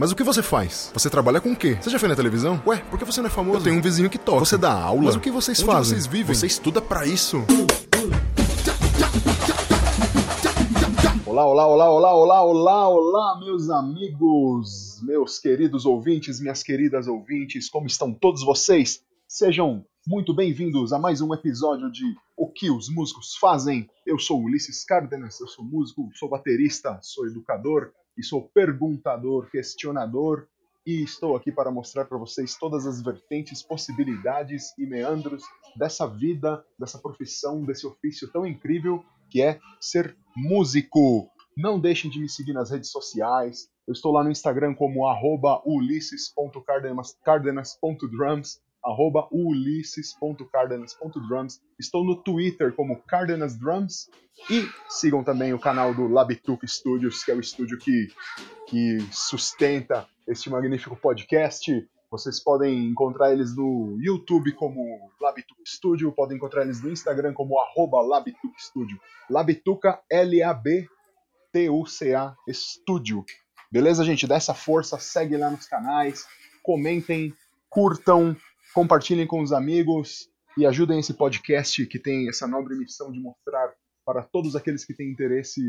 Mas o que você faz? Você trabalha com o quê? Você já foi na televisão? Ué, por que você não é famoso? Eu tenho um vizinho que toca. Você dá aula? Mas o que vocês Onde fazem? vocês vivem? Você estuda pra isso? Olá, olá, olá, olá, olá, olá, olá, meus amigos, meus queridos ouvintes, minhas queridas ouvintes, como estão todos vocês? Sejam muito bem-vindos a mais um episódio de O que os músicos fazem. Eu sou Ulisses Cárdenas, eu sou músico, sou baterista, sou educador e sou perguntador, questionador e estou aqui para mostrar para vocês todas as vertentes, possibilidades e meandros dessa vida, dessa profissão, desse ofício tão incrível que é ser músico. Não deixem de me seguir nas redes sociais. Eu estou lá no Instagram como ulisses.cardenas.drums, arroba ulisses.cardenas.drums. Estou no Twitter como Cardenas Drums e sigam também o canal do Labituca Studios, que é o estúdio que, que sustenta este magnífico podcast. Vocês podem encontrar eles no YouTube como Labituca Studio, podem encontrar eles no Instagram como arroba Labituca Studio. Labituca, L-A-B-T-U-C-A Studio. Beleza, gente? Dá essa força, segue lá nos canais, comentem, curtam, compartilhem com os amigos e ajudem esse podcast que tem essa nobre missão de mostrar para todos aqueles que têm interesse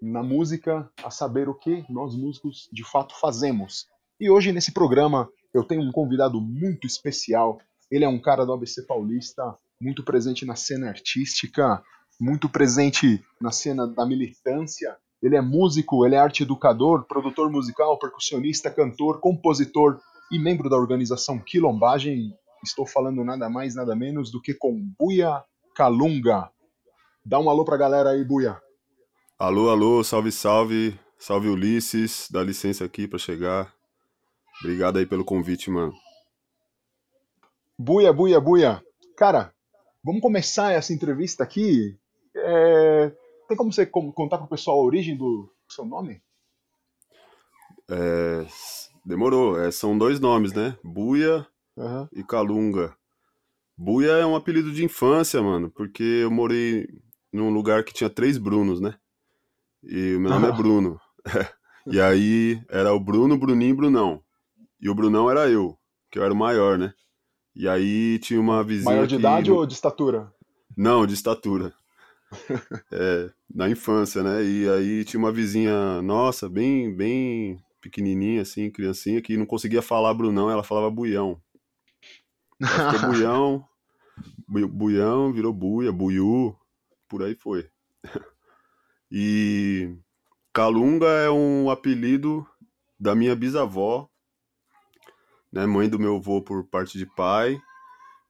na música a saber o que nós músicos de fato fazemos. E hoje nesse programa eu tenho um convidado muito especial. Ele é um cara do ABC Paulista, muito presente na cena artística, muito presente na cena da militância. Ele é músico, ele é arte educador, produtor musical, percussionista, cantor, compositor e membro da organização Quilombagem. Estou falando nada mais, nada menos do que com Buia Calunga. Dá um alô pra galera aí, Buia. Alô, alô, salve, salve. Salve Ulisses, dá licença aqui para chegar. Obrigado aí pelo convite, mano. Buia, buia, buia. Cara, vamos começar essa entrevista aqui. É, Tem como você con- contar pro pessoal a origem do seu nome? É, demorou, é, são dois nomes, né? Buia Aham. e Calunga. Buia é um apelido de infância, mano, porque eu morei num lugar que tinha três Brunos, né? E o meu nome é Ah. Bruno. E aí era o Bruno, Bruninho e Brunão. E o Brunão era eu, que eu era o maior, né? E aí tinha uma vizinha Maior de que- idade ou de estatura? Não, de estatura. É, na infância, né? E aí tinha uma vizinha nossa, bem, bem pequenininha, assim, criancinha, que não conseguia falar Brunão, ela falava Buião. Ela ficou Buião, Bu- Buião, virou Buia, Buiú, por aí foi. E Calunga é um apelido da minha bisavó, né, mãe do meu avô por parte de pai,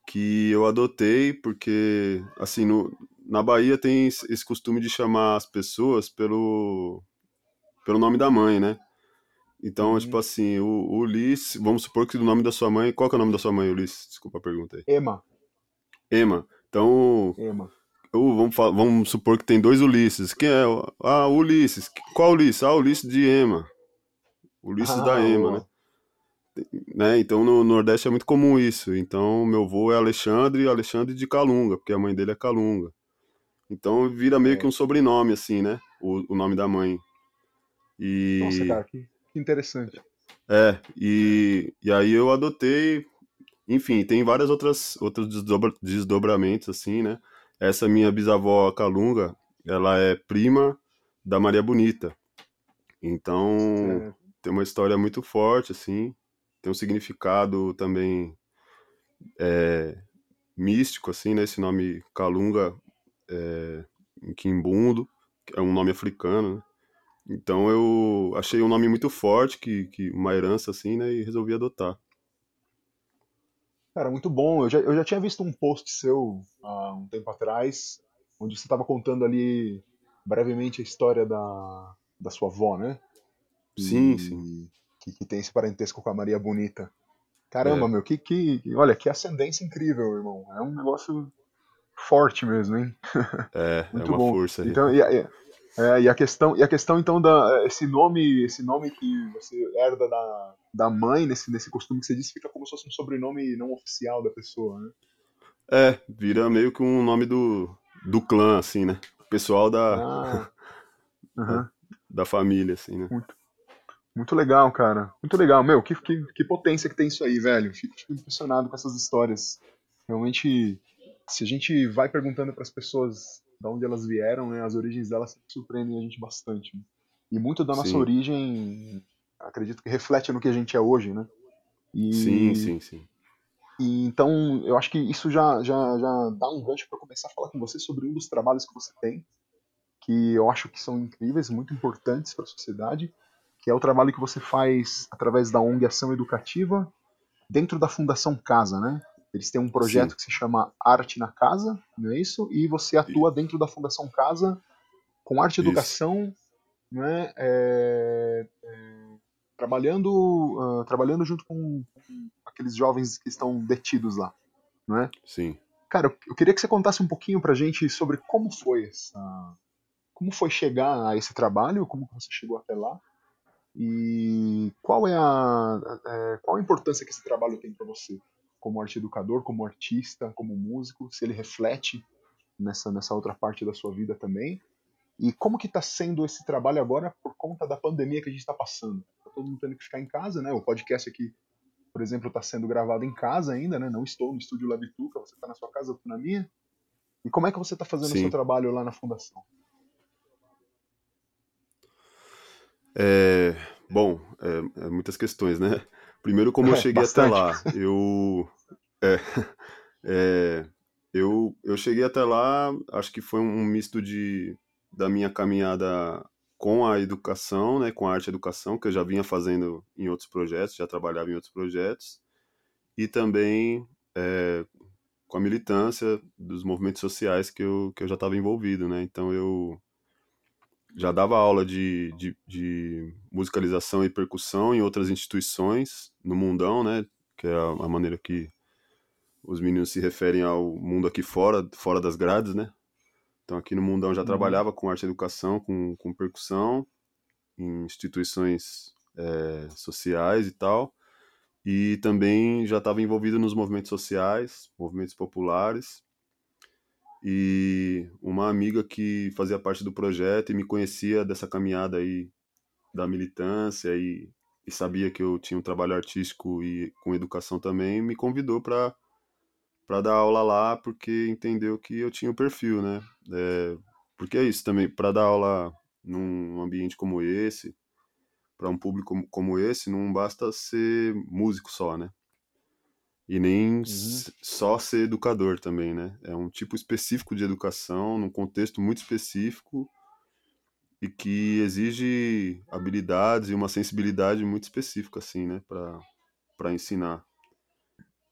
que eu adotei porque, assim, no, na Bahia tem esse esse costume de chamar as pessoas pelo, pelo nome da mãe, né? Então, Uhum. tipo assim, o, o Ulisses, vamos supor que o nome da sua mãe, qual que é o nome da sua mãe, Ulisses? Desculpa a pergunta aí. Ema. Ema. Então, Ema. vamos, vamos supor que tem dois Ulisses. Quem é? Ah, Ulisses. Qual Ulisses? Ah, Ulisses de Ema. Ulisses Ah, da Ema, né? né? Então no Nordeste é muito comum isso. Então meu avô é Alexandre, Alexandre de Calunga, porque a mãe dele é Calunga. Então vira meio É. que um sobrenome, assim, né? O, o nome da mãe. E Nossa, cara, que, que interessante. é, e, e aí eu adotei, enfim, tem várias outras outros desdobra- desdobramentos assim, né? Essa minha bisavó Calunga, ela é prima da Maria Bonita. Então, É, tem uma história muito forte assim, tem um significado também é, místico assim, né? Esse nome Calunga é, em Quimbundo, que é um nome africano, né? Então eu achei um nome muito forte, que, que uma herança assim, né? E resolvi adotar. Cara, muito bom. Eu já, eu já tinha visto um post seu há um tempo atrás, onde você estava contando ali brevemente a história da, da sua avó, né? Sim, E- sim. Que, que tem esse parentesco com a Maria Bonita. Caramba, É. meu, que, que. Olha, que ascendência incrível, irmão. É um negócio forte mesmo, hein? É, é Muito uma bom. força aí. Então, e, e- é, e a questão, e a questão então da esse nome, esse nome que você herda da, da mãe nesse nesse costume que você disse fica como se fosse um sobrenome não oficial da pessoa, né? É, vira meio que um nome do, do clã, assim, né? O pessoal da, Ah, da família, assim, né? Muito legal, cara. Muito legal. Meu, que, que, que potência que tem isso aí, velho. Fico, fico impressionado com essas histórias. Realmente, se a gente vai perguntando para as pessoas de onde elas vieram, né, as origens delas surpreendem a gente bastante. E muito da nossa Sim. origem, acredito que reflete no que a gente é hoje, né? E, Sim, sim, sim. e então, eu acho que isso já, já, já dá um gancho para começar a falar com você sobre um dos trabalhos que você tem, que eu acho que são incríveis, muito importantes para a sociedade, que é o trabalho que você faz através da ONG Ação Educativa, dentro da Fundação Casa, né? Eles têm um projeto Sim. que se chama Arte na Casa, não é isso? E você atua dentro da Fundação Casa com arte e educação, né? É, é, trabalhando, ah, trabalhando junto com, aqueles jovens que estão detidos lá, não é? Sim. Cara, eu- queria que você contasse um pouquinho pra gente sobre como foi essa, como foi chegar a esse trabalho, como você chegou até lá e qual é a, é, qual a importância que esse trabalho tem pra você, como arte educador, como artista, como músico, se ele reflete nessa nessa outra parte da sua vida também e como que está sendo esse trabalho agora por conta da pandemia que a gente está passando? Tá todo mundo tendo que ficar em casa, né? O podcast aqui, por exemplo, está sendo gravado em casa ainda, né? Não estou no estúdio Labituca, você está na sua casa, eu tô na minha. E como é que você está fazendo o Sim. seu trabalho lá na fundação? É, bom, é, é muitas questões, né? Primeiro, como eu É, cheguei bastante. até lá, eu, é, é, eu, eu cheguei até lá, acho que foi um misto de, da minha caminhada com a educação, né, com a arte educação, que eu já vinha fazendo em outros projetos, já trabalhava em outros projetos, e também é, com a militância dos movimentos sociais que eu, que eu já estava envolvido, né? Então eu já dava aula de, de, de musicalização e percussão em outras instituições no mundão, né? Que é a, a maneira que os meninos se referem ao mundo aqui fora, fora das grades, né? Então aqui no mundão já Uhum. trabalhava com arte e educação, com, com percussão, em instituições é, sociais e tal. E também já estava envolvido nos movimentos sociais, movimentos populares. E uma amiga que fazia parte do projeto e me conhecia dessa caminhada aí da militância e, e sabia que eu tinha um trabalho artístico e com educação também, me convidou para para dar aula lá porque entendeu que eu tinha o perfil, né? É, porque é isso também, para dar aula num ambiente como esse, para um público como, como esse, não basta ser músico só, né? E nem s- só ser educador também, né? É um tipo específico de educação, num contexto muito específico e que exige habilidades e uma sensibilidade muito específica, assim, né? Para para ensinar.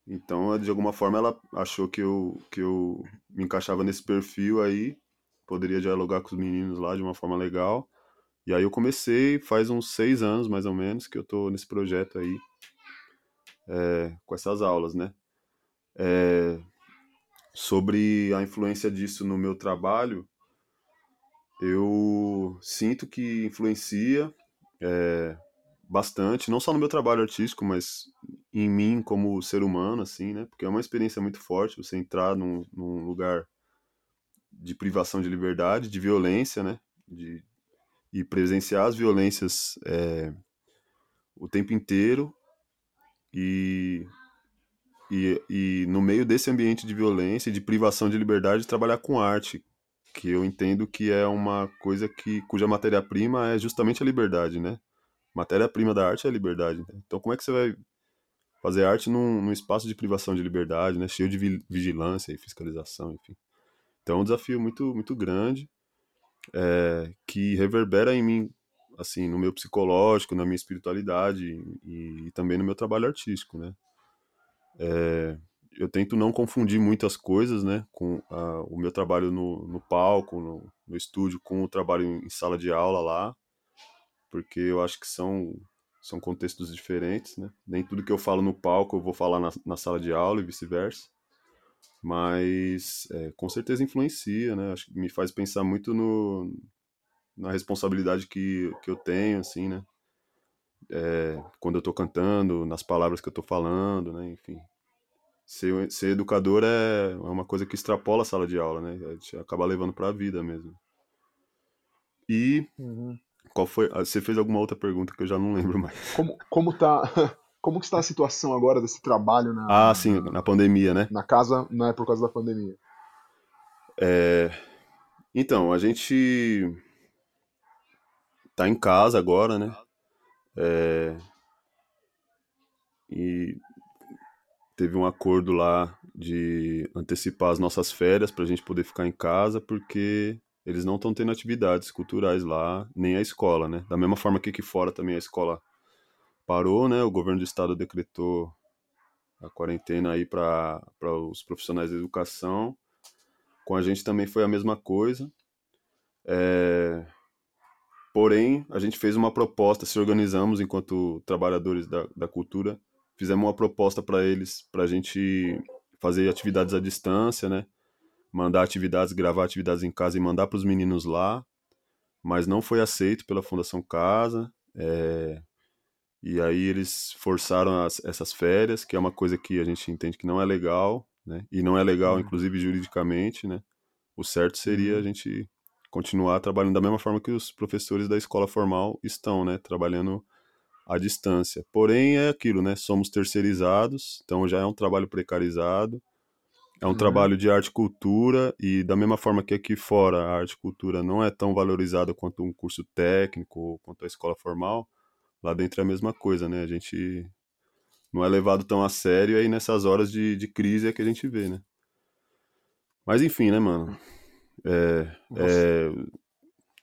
Então, de alguma forma, ela achou que eu, que eu me encaixava nesse perfil aí, poderia dialogar com os meninos lá de uma forma legal. E aí eu comecei, faz uns seis anos, mais ou menos, que eu tô nesse projeto aí, é, com essas aulas, né? É, sobre a influência disso no meu trabalho, eu sinto que influencia é, bastante, não só no meu trabalho artístico, mas em mim como ser humano, assim, né? Porque é uma experiência muito forte você entrar num, num lugar de privação de liberdade, de violência, né? De, e presenciar as violências é, o tempo inteiro e, e, e no meio desse ambiente de violência e de privação de liberdade trabalhar com arte, que eu entendo que é uma coisa que cuja matéria-prima é justamente a liberdade, né? Matéria-prima da arte é a liberdade. né? Então como é que você vai fazer arte num, num espaço de privação de liberdade, né? Cheio de vi- vigilância e fiscalização, enfim. Então é um desafio muito muito grande é, que reverbera em mim, assim, no meu psicológico, na minha espiritualidade e, e também no meu trabalho artístico, né? É, eu tento não confundir muitas coisas, né, com ah, o meu trabalho no, no palco, no, no estúdio, com o trabalho em sala de aula lá, porque eu acho que são são contextos diferentes, né? Nem tudo que eu falo no palco eu vou falar na, na sala de aula e vice-versa mas é, com certeza influencia, né? Acho que me faz pensar muito no, na responsabilidade que, que eu tenho, assim, né? É, quando eu tô cantando, nas palavras que eu tô falando, né? Enfim. Ser, ser educador é, é uma coisa que extrapola a sala de aula, né? A gente acaba levando para a vida mesmo. E Uhum. Qual foi? Ah, você fez alguma outra pergunta que eu já não lembro mais. Como, como tá. Como que está a situação agora desse trabalho na, ah, sim, na pandemia, né? na casa, não é por causa da pandemia? É, então, a gente tá em casa agora, né? É, e teve um acordo lá de antecipar as nossas férias para a gente poder ficar em casa, porque eles não estão tendo atividades culturais lá, nem a escola, né? Da mesma forma que aqui fora também a escola parou, né? O governo do estado decretou a quarentena aí para os profissionais da educação. Com a gente também foi a mesma coisa. É... Porém, a gente fez uma proposta, se organizamos enquanto trabalhadores da, da cultura, fizemos uma proposta para eles, para a gente fazer atividades à distância, né? Mandar atividades, gravar atividades em casa e mandar para os meninos lá, mas não foi aceito pela Fundação Casa. É... E aí eles forçaram as, essas férias, que é uma coisa que a gente entende que não é legal, né? E não é legal, uhum. inclusive juridicamente, né? O certo seria a uhum. gente continuar trabalhando da mesma forma que os professores da escola formal estão, né? Trabalhando à distância. Porém, é aquilo, né? Somos terceirizados, então já é um trabalho precarizado. É um uhum. trabalho de arte e cultura, e da mesma forma que aqui fora a arte e cultura não é tão valorizada quanto um curso técnico, quanto a escola formal, lá dentro é a mesma coisa, né? A gente não é levado tão a sério e aí nessas horas de, de crise é que a gente vê, né? Mas enfim, né, mano? É, é,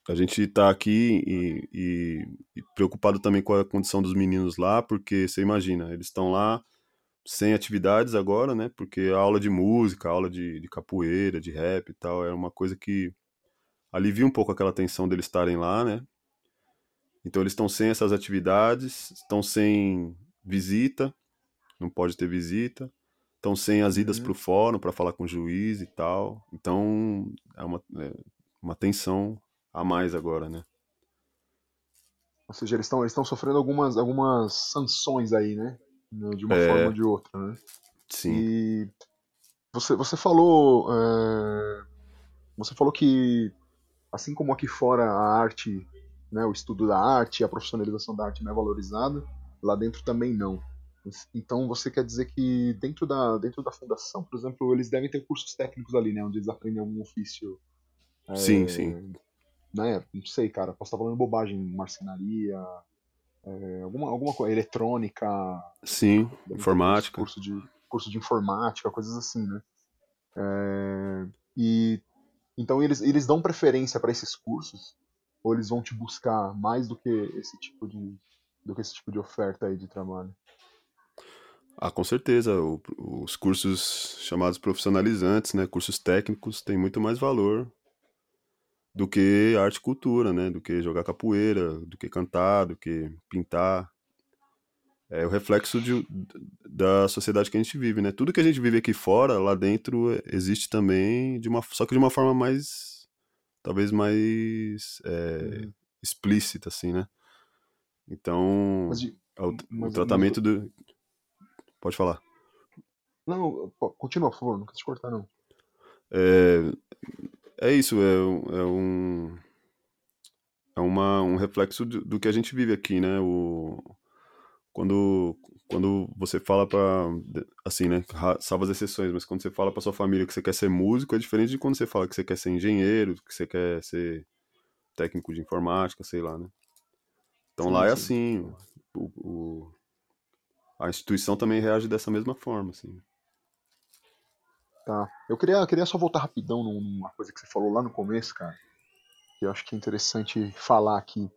a gente tá aqui e, e, e, preocupado também com a condição dos meninos lá, porque você imagina, eles estão lá sem atividades agora, né? Porque a aula de música, a aula de, de capoeira, de rap e tal, é uma coisa que alivia um pouco aquela tensão deles estarem lá, né? Então eles estão sem essas atividades, estão sem visita, não pode ter visita, estão sem as idas uhum. para o fórum para falar com o juiz e tal. Então é uma, é uma tensão a mais agora, né? Ou seja, eles estão eles sofrendo algumas, algumas sanções aí, né? De uma é... forma ou de outra, né? Sim. E você, você falou. É... Você falou que, assim como aqui fora a arte né, o estudo da arte, a profissionalização da arte não é valorizada, lá dentro também não. Então você quer dizer que dentro da, dentro da fundação, por exemplo, eles devem ter cursos técnicos ali, né, onde eles aprendem algum ofício. Sim, é, sim. Né, não sei, cara, posso estar falando bobagem, marcenaria, é, alguma, alguma coisa, eletrônica. Sim, informática. Curso de, curso de informática, coisas assim, né. É, e então eles, eles dão preferência para esses cursos ou eles vão te buscar mais do que esse tipo de do que esse tipo de oferta aí de trabalho? Ah, com certeza. O, os cursos chamados profissionalizantes, né, cursos técnicos, têm muito mais valor do que arte e cultura, né, do que jogar capoeira, do que cantar, do que pintar. É o reflexo de, da sociedade que a gente vive, né? Tudo que a gente vive aqui fora, lá dentro existe também de uma só que de uma forma mais talvez mais é, uhum. explícita, assim, né? Então, de, é o, o, tratamento mas... do... Pode falar. Não, continua, por favor, não te cortar, não. É, é isso, é, é um... É uma, um reflexo do, do que a gente vive aqui, né? O, quando, quando você fala para assim, né, salva as exceções, mas quando você fala para sua família que você quer ser músico, é diferente de quando você fala que você quer ser engenheiro, que você quer ser técnico de informática, sei lá, né? Então sim, lá é assim, o, o, a instituição também reage dessa mesma forma, assim. Tá. Eu queria, eu queria só voltar rapidão numa coisa que você falou lá no começo, cara, que eu acho que é interessante falar aqui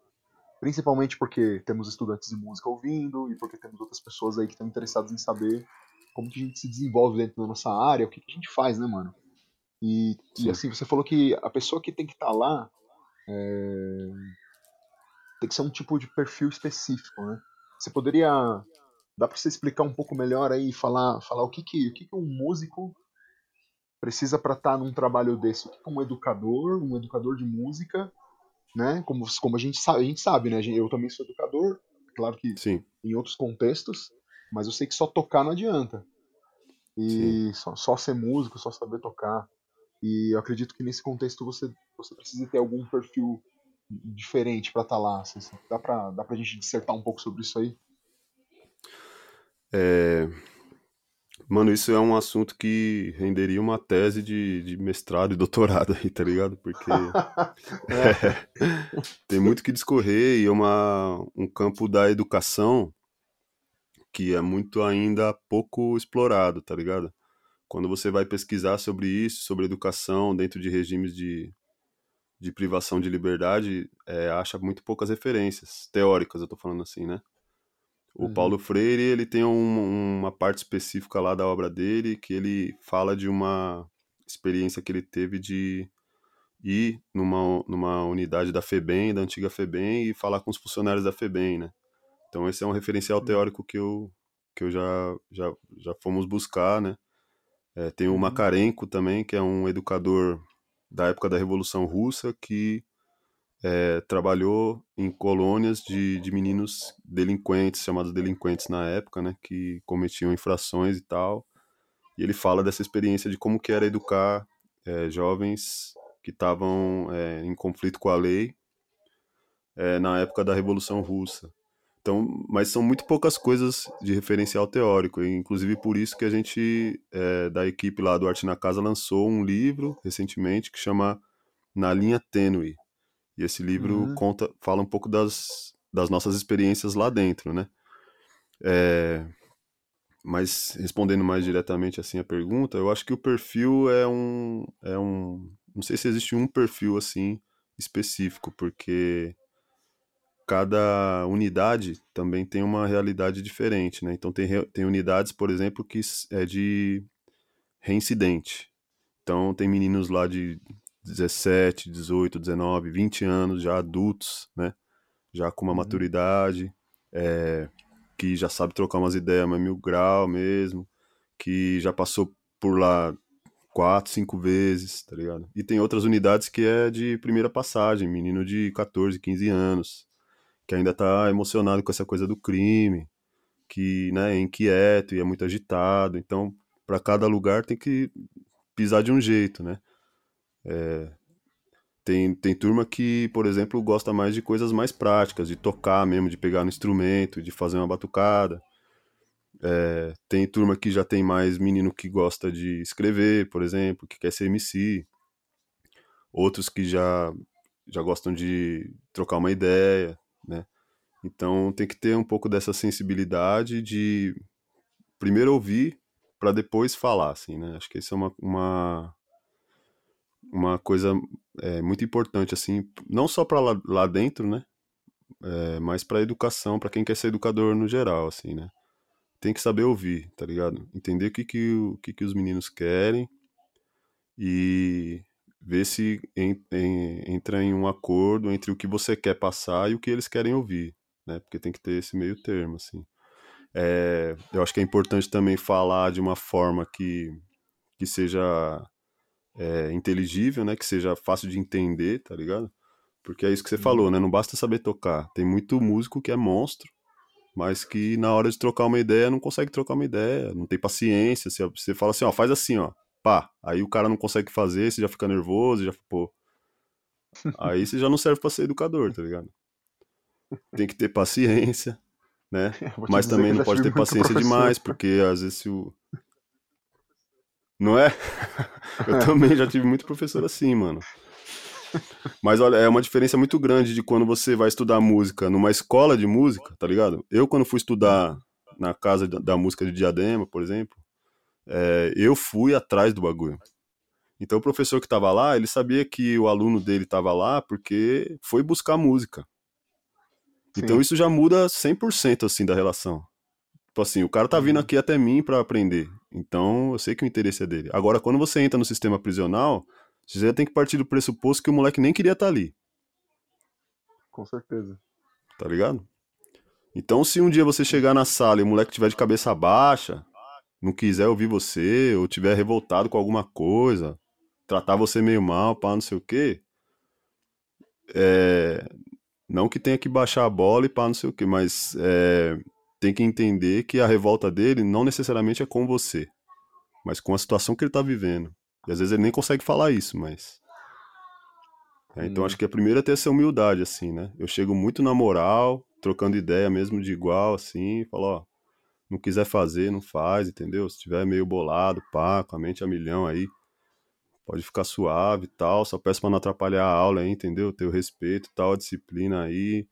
principalmente porque temos estudantes de música ouvindo e porque temos outras pessoas aí que estão interessadas em saber como que a gente se desenvolve dentro da nossa área, o que, que a gente faz, né, mano? E, e, assim, você falou que a pessoa que tem que estar tá lá é... tem que ser um tipo de perfil específico, né? Você poderia dá para você explicar um pouco melhor aí, falar, falar o que que, o que, que um músico precisa para estar tá num trabalho desse? O que, que um educador, um educador de música né? Como, como a gente sabe, a gente sabe, né? Eu também sou educador, claro que Sim. em outros contextos, mas eu sei que só tocar não adianta. E só, só, ser músico, só saber tocar. E eu acredito que nesse contexto você, você precisa ter algum perfil diferente para estar tá lá? Assim, dá para dá pra gente dissertar um pouco sobre isso aí? É... Mano, isso é um assunto que renderia uma tese de, de mestrado e doutorado aí, tá ligado? Porque é. tem muito que discorrer e é uma, um campo da educação que é muito ainda pouco explorado, tá ligado? Quando você vai pesquisar sobre isso, sobre educação dentro de regimes de, de privação de liberdade, é, acha muito poucas referências teóricas, eu tô falando assim, né? O uhum. Paulo Freire, ele tem um, uma parte específica lá da obra dele que ele fala de uma experiência que ele teve de ir numa, numa unidade da FEBEM, da antiga FEBEM, e falar com os funcionários da FEBEM, né? Então esse é um referencial teórico que eu, que eu já, já, já fomos buscar, né? É, tem o uhum. Makarenko também, que é um educador da época da Revolução Russa, que é, trabalhou em colônias de, de meninos delinquentes, chamados delinquentes na época, né? Que cometiam infrações e tal. E ele fala dessa experiência de como que era educar é, jovens que estavam é, em conflito com a lei é, na época da Revolução Russa. Então, mas são muito poucas coisas de referencial teórico, inclusive por isso que a gente, é, da equipe lá do Arte na Casa, lançou um livro recentemente que chama Na Linha Tênue. E esse livro uhum. conta, fala um pouco das, das nossas experiências lá dentro, né? É, mas respondendo mais diretamente assim a pergunta, eu acho que o perfil é um, é um, não sei se existe um perfil assim específico, porque cada unidade também tem uma realidade diferente, né? Então tem, tem unidades, por exemplo, que é de reincidente. Então tem meninos lá de 17, 18, 19, 20 anos, já adultos, né? Já com uma uhum. maturidade, é, que já sabe trocar umas ideias mais mil grau mesmo, que já passou por lá quatro, cinco vezes, tá ligado? E tem outras unidades que é de primeira passagem, menino de 14, 15 anos, que ainda tá emocionado com essa coisa do crime, que né, é inquieto e é muito agitado. Então, para cada lugar tem que pisar de um jeito, né? É, tem, tem turma que, por exemplo, gosta mais de coisas mais práticas, de tocar mesmo, de pegar no instrumento, de fazer uma batucada. É, tem turma que já tem mais menino que gosta de escrever, por exemplo, que quer ser MC. Outros que já, já gostam de trocar uma ideia né? Então tem que ter um pouco dessa sensibilidade de primeiro ouvir para depois falar, assim, né? Acho que isso é uma, uma, uma coisa é, muito importante, assim, não só para lá, lá, dentro, né? É, mas para educação, para quem quer ser educador no geral, assim, né? Tem que saber ouvir, tá ligado? Entender o que, que, o que, que os meninos querem e ver se entra em um acordo entre o que você quer passar e o que eles querem ouvir, né? Porque tem que ter esse meio termo, assim. É, eu acho que é importante também falar de uma forma que, que seja é, inteligível, né? Que seja fácil de entender, tá ligado? Porque é isso que você falou, uhum. né? Não basta saber tocar. Tem muito músico que é monstro, mas que na hora de trocar uma ideia não consegue trocar uma ideia, não tem paciência. Você, você fala assim, ó, faz assim, ó pá, aí o cara não consegue fazer, você já fica nervoso, já, pô. Aí você já não serve para ser educador, tá ligado? Tem que ter paciência, né? Mas também não pode ter paciência demais, porque às vezes se o. Não é? Eu também já tive muito professor assim, mano. Mas olha, é uma diferença muito grande de quando você vai estudar música numa escola de música, tá ligado? Eu, quando fui estudar na casa da música de Diadema, por exemplo, é, eu fui atrás do bagulho. Então o professor que estava lá, ele sabia que o aluno dele estava lá porque foi buscar música. Sim. Então isso já muda 100% assim da relação. Tipo assim, o cara tá vindo uhum. aqui até mim para aprender. Então eu sei que o interesse é dele. Agora quando você entra no sistema prisional, você já tem que partir do pressuposto que o moleque nem queria estar tá ali. Com certeza. Tá ligado? Então se um dia você chegar na sala e o moleque tiver de cabeça baixa, não quiser ouvir você, ou tiver revoltado com alguma coisa, tratar você meio mal, pá, não sei o quê, é, não que tenha que baixar a bola e pá, não sei o quê, mas é, tem que entender que a revolta dele não necessariamente é com você, mas com a situação que ele tá vivendo. E às vezes ele nem consegue falar isso, mas. É, então acho que a primeira é ter essa humildade, assim, né? Eu chego muito na moral, trocando ideia mesmo de igual, assim, falo, ó, não quiser fazer, não faz, entendeu? Se tiver meio bolado, pá, com a mente a milhão aí, pode ficar suave e tal, só peço pra não atrapalhar a aula aí, entendeu? Ter o respeito e tal, a disciplina aí,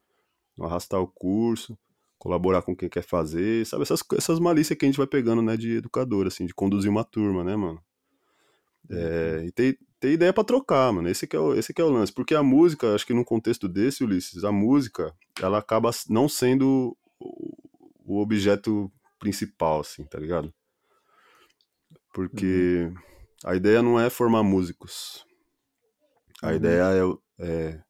não arrastar o curso, colaborar com quem quer fazer, sabe? Essas, essas malícias que a gente vai pegando, né, de educador, assim, de conduzir uma turma, né, mano? É, e ter, ter ideia para trocar, mano. Esse que, é o, esse que é o lance. Porque a música, acho que num contexto desse, Ulisses, a música, ela acaba não sendo o, o objeto principal, assim, tá ligado? Porque uhum. a ideia não é formar músicos. A uhum. ideia é, é,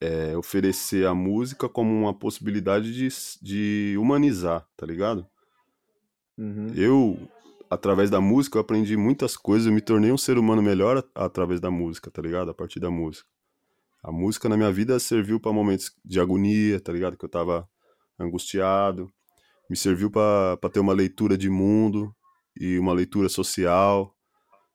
é, oferecer a música como uma possibilidade de, de humanizar, tá ligado? Uhum. Eu, através da música, eu aprendi muitas coisas, eu me tornei um ser humano melhor através da música, tá ligado? A partir da música. A música na minha vida serviu para momentos de agonia, tá ligado? Que eu tava angustiado. Me serviu para ter uma leitura de mundo e uma leitura social,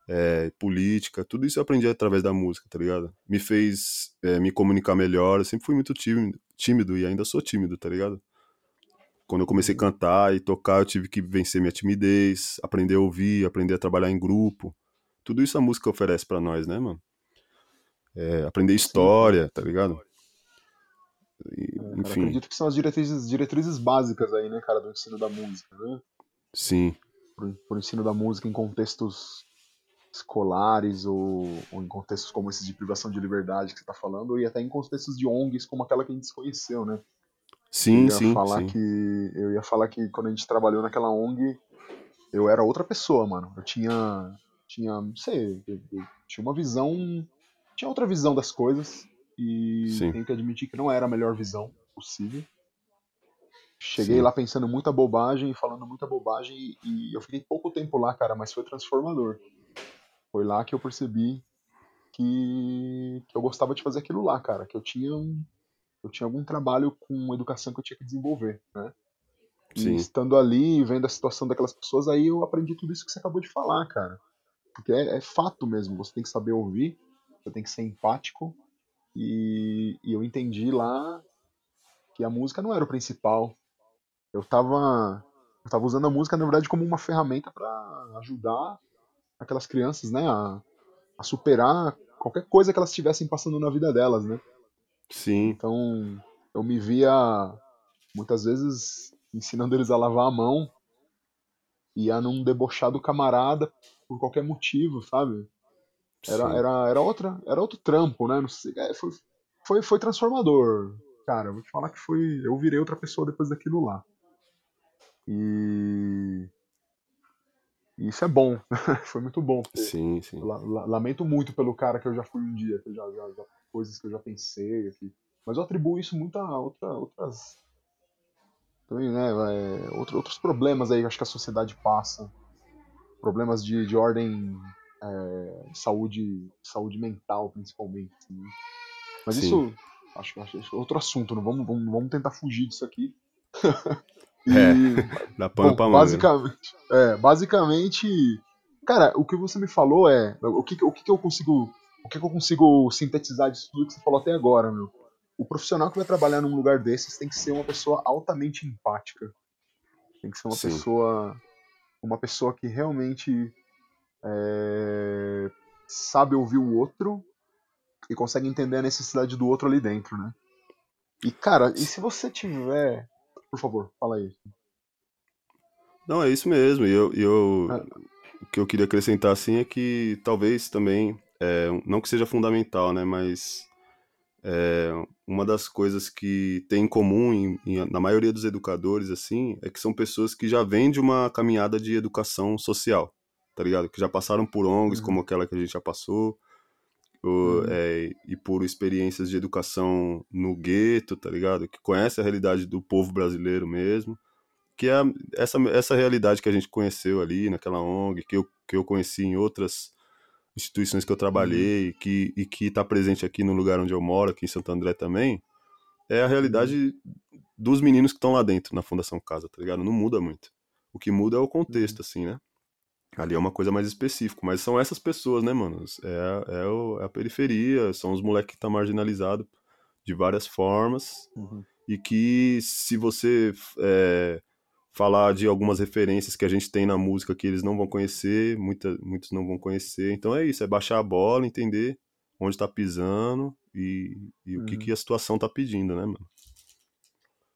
é, política. Tudo isso eu aprendi através da música, tá ligado? Me fez é, me comunicar melhor. Eu sempre fui muito tímido, tímido e ainda sou tímido, tá ligado? Quando eu comecei a cantar e tocar, eu tive que vencer minha timidez, aprender a ouvir, aprender a trabalhar em grupo. Tudo isso a música oferece para nós, né, mano? É, aprender história, tá ligado? E, é, cara, enfim. acredito que são as diretrizes, diretrizes básicas aí, né, cara, do ensino da música, né? Sim. Por, por ensino da música em contextos escolares ou, ou, em contextos como esses de privação de liberdade que você está falando, e até em contextos de ONGs como aquela que a gente desconheceu, né? Sim, eu sim, falar sim. Que, eu ia falar que quando a gente trabalhou naquela ONG, eu era outra pessoa, mano. Eu tinha, tinha não sei, eu, eu tinha uma visão, tinha outra visão das coisas, e sim. tenho que admitir que não era a melhor visão possível. Cheguei sim. lá pensando muita bobagem, falando muita bobagem, e eu fiquei pouco tempo lá, cara, mas foi transformador. Foi lá que eu percebi que, que eu gostava de fazer aquilo lá, cara, que eu tinha um, eu tinha algum trabalho com educação que eu tinha que desenvolver, né? Sim. E estando ali, vendo a situação daquelas pessoas, aí eu aprendi tudo isso que você acabou de falar, cara. Porque é, é fato mesmo, você tem que saber ouvir, você tem que ser empático, e, e, eu entendi lá que a música não era o principal. Eu tava, eu tava usando a música, na verdade, como uma ferramenta para ajudar aquelas crianças, né, a, a superar qualquer coisa que elas estivessem passando na vida delas, né? Sim. Então, eu me via muitas vezes ensinando eles a lavar a mão e a não debochar do camarada por qualquer motivo, sabe? Era, era, era, outra, era outro trampo, né? Não sei, é, foi, foi, foi transformador. Cara, eu vou te falar que foi. Eu virei outra pessoa depois daquilo lá. E. E isso é bom. foi muito bom. Sim, sim. Lamento muito pelo cara que eu já fui um dia, que já, já, já coisas que eu já pensei aqui. Mas eu atribuo isso muito a outra, outras. Também, né? É, outros problemas aí que acho que a sociedade passa. Problemas de, de ordem é, saúde, saúde mental, principalmente. Né? Mas Sim. isso acho, acho, acho outro assunto, não vamos, vamos, vamos tentar fugir disso aqui. e, é, dá pano bom, pra basicamente, é, basicamente, cara, o que você me falou é o que, o que, que eu consigo o que, que eu consigo sintetizar disso tudo que você falou até agora, meu? O profissional que vai trabalhar num lugar desses tem que ser uma pessoa altamente empática. Tem que ser uma Sim. pessoa. Uma pessoa que realmente é, sabe ouvir o outro e consegue entender a necessidade do outro ali dentro, né? E, cara, e se você tiver. Por favor, fala aí. Não, é isso mesmo. E eu, eu, é. o que eu queria acrescentar assim é que talvez também é, não que seja fundamental, né, mas é, uma das coisas que tem em comum em, em, na maioria dos educadores, assim, é que são pessoas que já vêm de uma caminhada de educação social, tá ligado? Que já passaram por ONGs uhum. como aquela que a gente já passou, ou, uhum. é, e por experiências de educação no gueto, tá ligado? Que conhece a realidade do povo brasileiro mesmo, que é essa, essa realidade que a gente conheceu ali naquela ONG, que eu, que eu conheci em outras instituições que eu trabalhei uhum. que, e que está presente aqui no lugar onde eu moro, aqui em Santo André também, é a realidade dos meninos que estão lá dentro, na Fundação Casa, tá ligado? Não muda muito. O que muda é o contexto, uhum. assim, né? Ali é uma coisa mais específica, mas são essas pessoas, né, mano? É, é, o, é a periferia, são os moleques que tá marginalizado de várias formas Uhum. e que se você é, falar de algumas referências que a gente tem na música que eles não vão conhecer, muita, muitos não vão conhecer. Então é isso, é baixar a bola, entender onde tá pisando e, e o que, Uhum. que a situação tá pedindo, né, mano?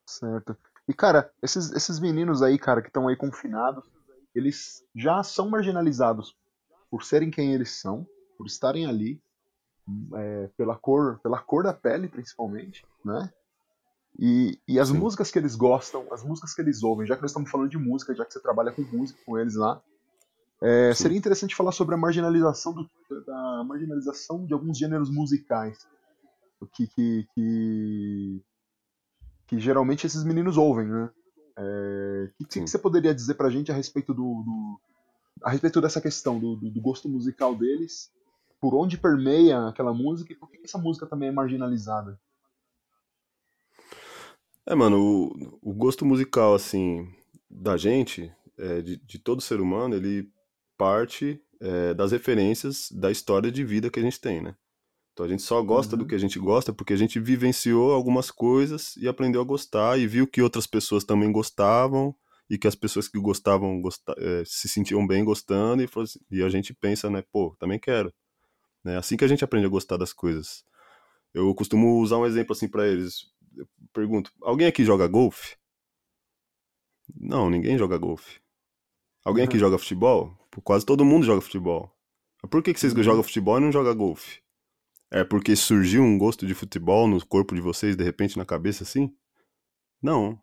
Certo. E, cara, esses, esses meninos aí, cara, que estão aí confinados, eles já são marginalizados por serem quem eles são, por estarem ali, é, pela cor, pela cor da pele, principalmente, né? E, e as Sim. músicas que eles gostam, as músicas que eles ouvem, já que nós estamos falando de música, já que você trabalha com música com eles lá, é, seria interessante falar sobre a marginalização, do, da marginalização de alguns gêneros musicais. O que, que, que, que geralmente esses meninos ouvem, né? É, o que, que você poderia dizer pra gente a respeito do, do- a respeito dessa questão do, do- do gosto musical deles, por onde permeia aquela música e por que, que essa música também é marginalizada? É, mano, o, o gosto musical, assim, da gente, é, de, de todo ser humano, ele parte é, das referências da história de vida que a gente tem, né? Então a gente só gosta do Uhum. que a gente gosta porque a gente vivenciou algumas coisas e aprendeu a gostar e viu que outras pessoas também gostavam e que as pessoas que gostavam gosta- é, se sentiam bem gostando e, assim- e a gente pensa, né, pô, também quero. Né? Assim que a gente aprende a gostar das coisas. Eu costumo usar um exemplo assim pra eles. Eu pergunto: alguém aqui joga golfe? Não, ninguém joga golfe. Alguém aqui joga futebol? Pô, Quase todo mundo joga futebol. Por que, que vocês Uhum. jogam futebol e não jogam golfe? É porque surgiu um gosto de futebol no corpo de vocês, de repente, na cabeça assim? Não.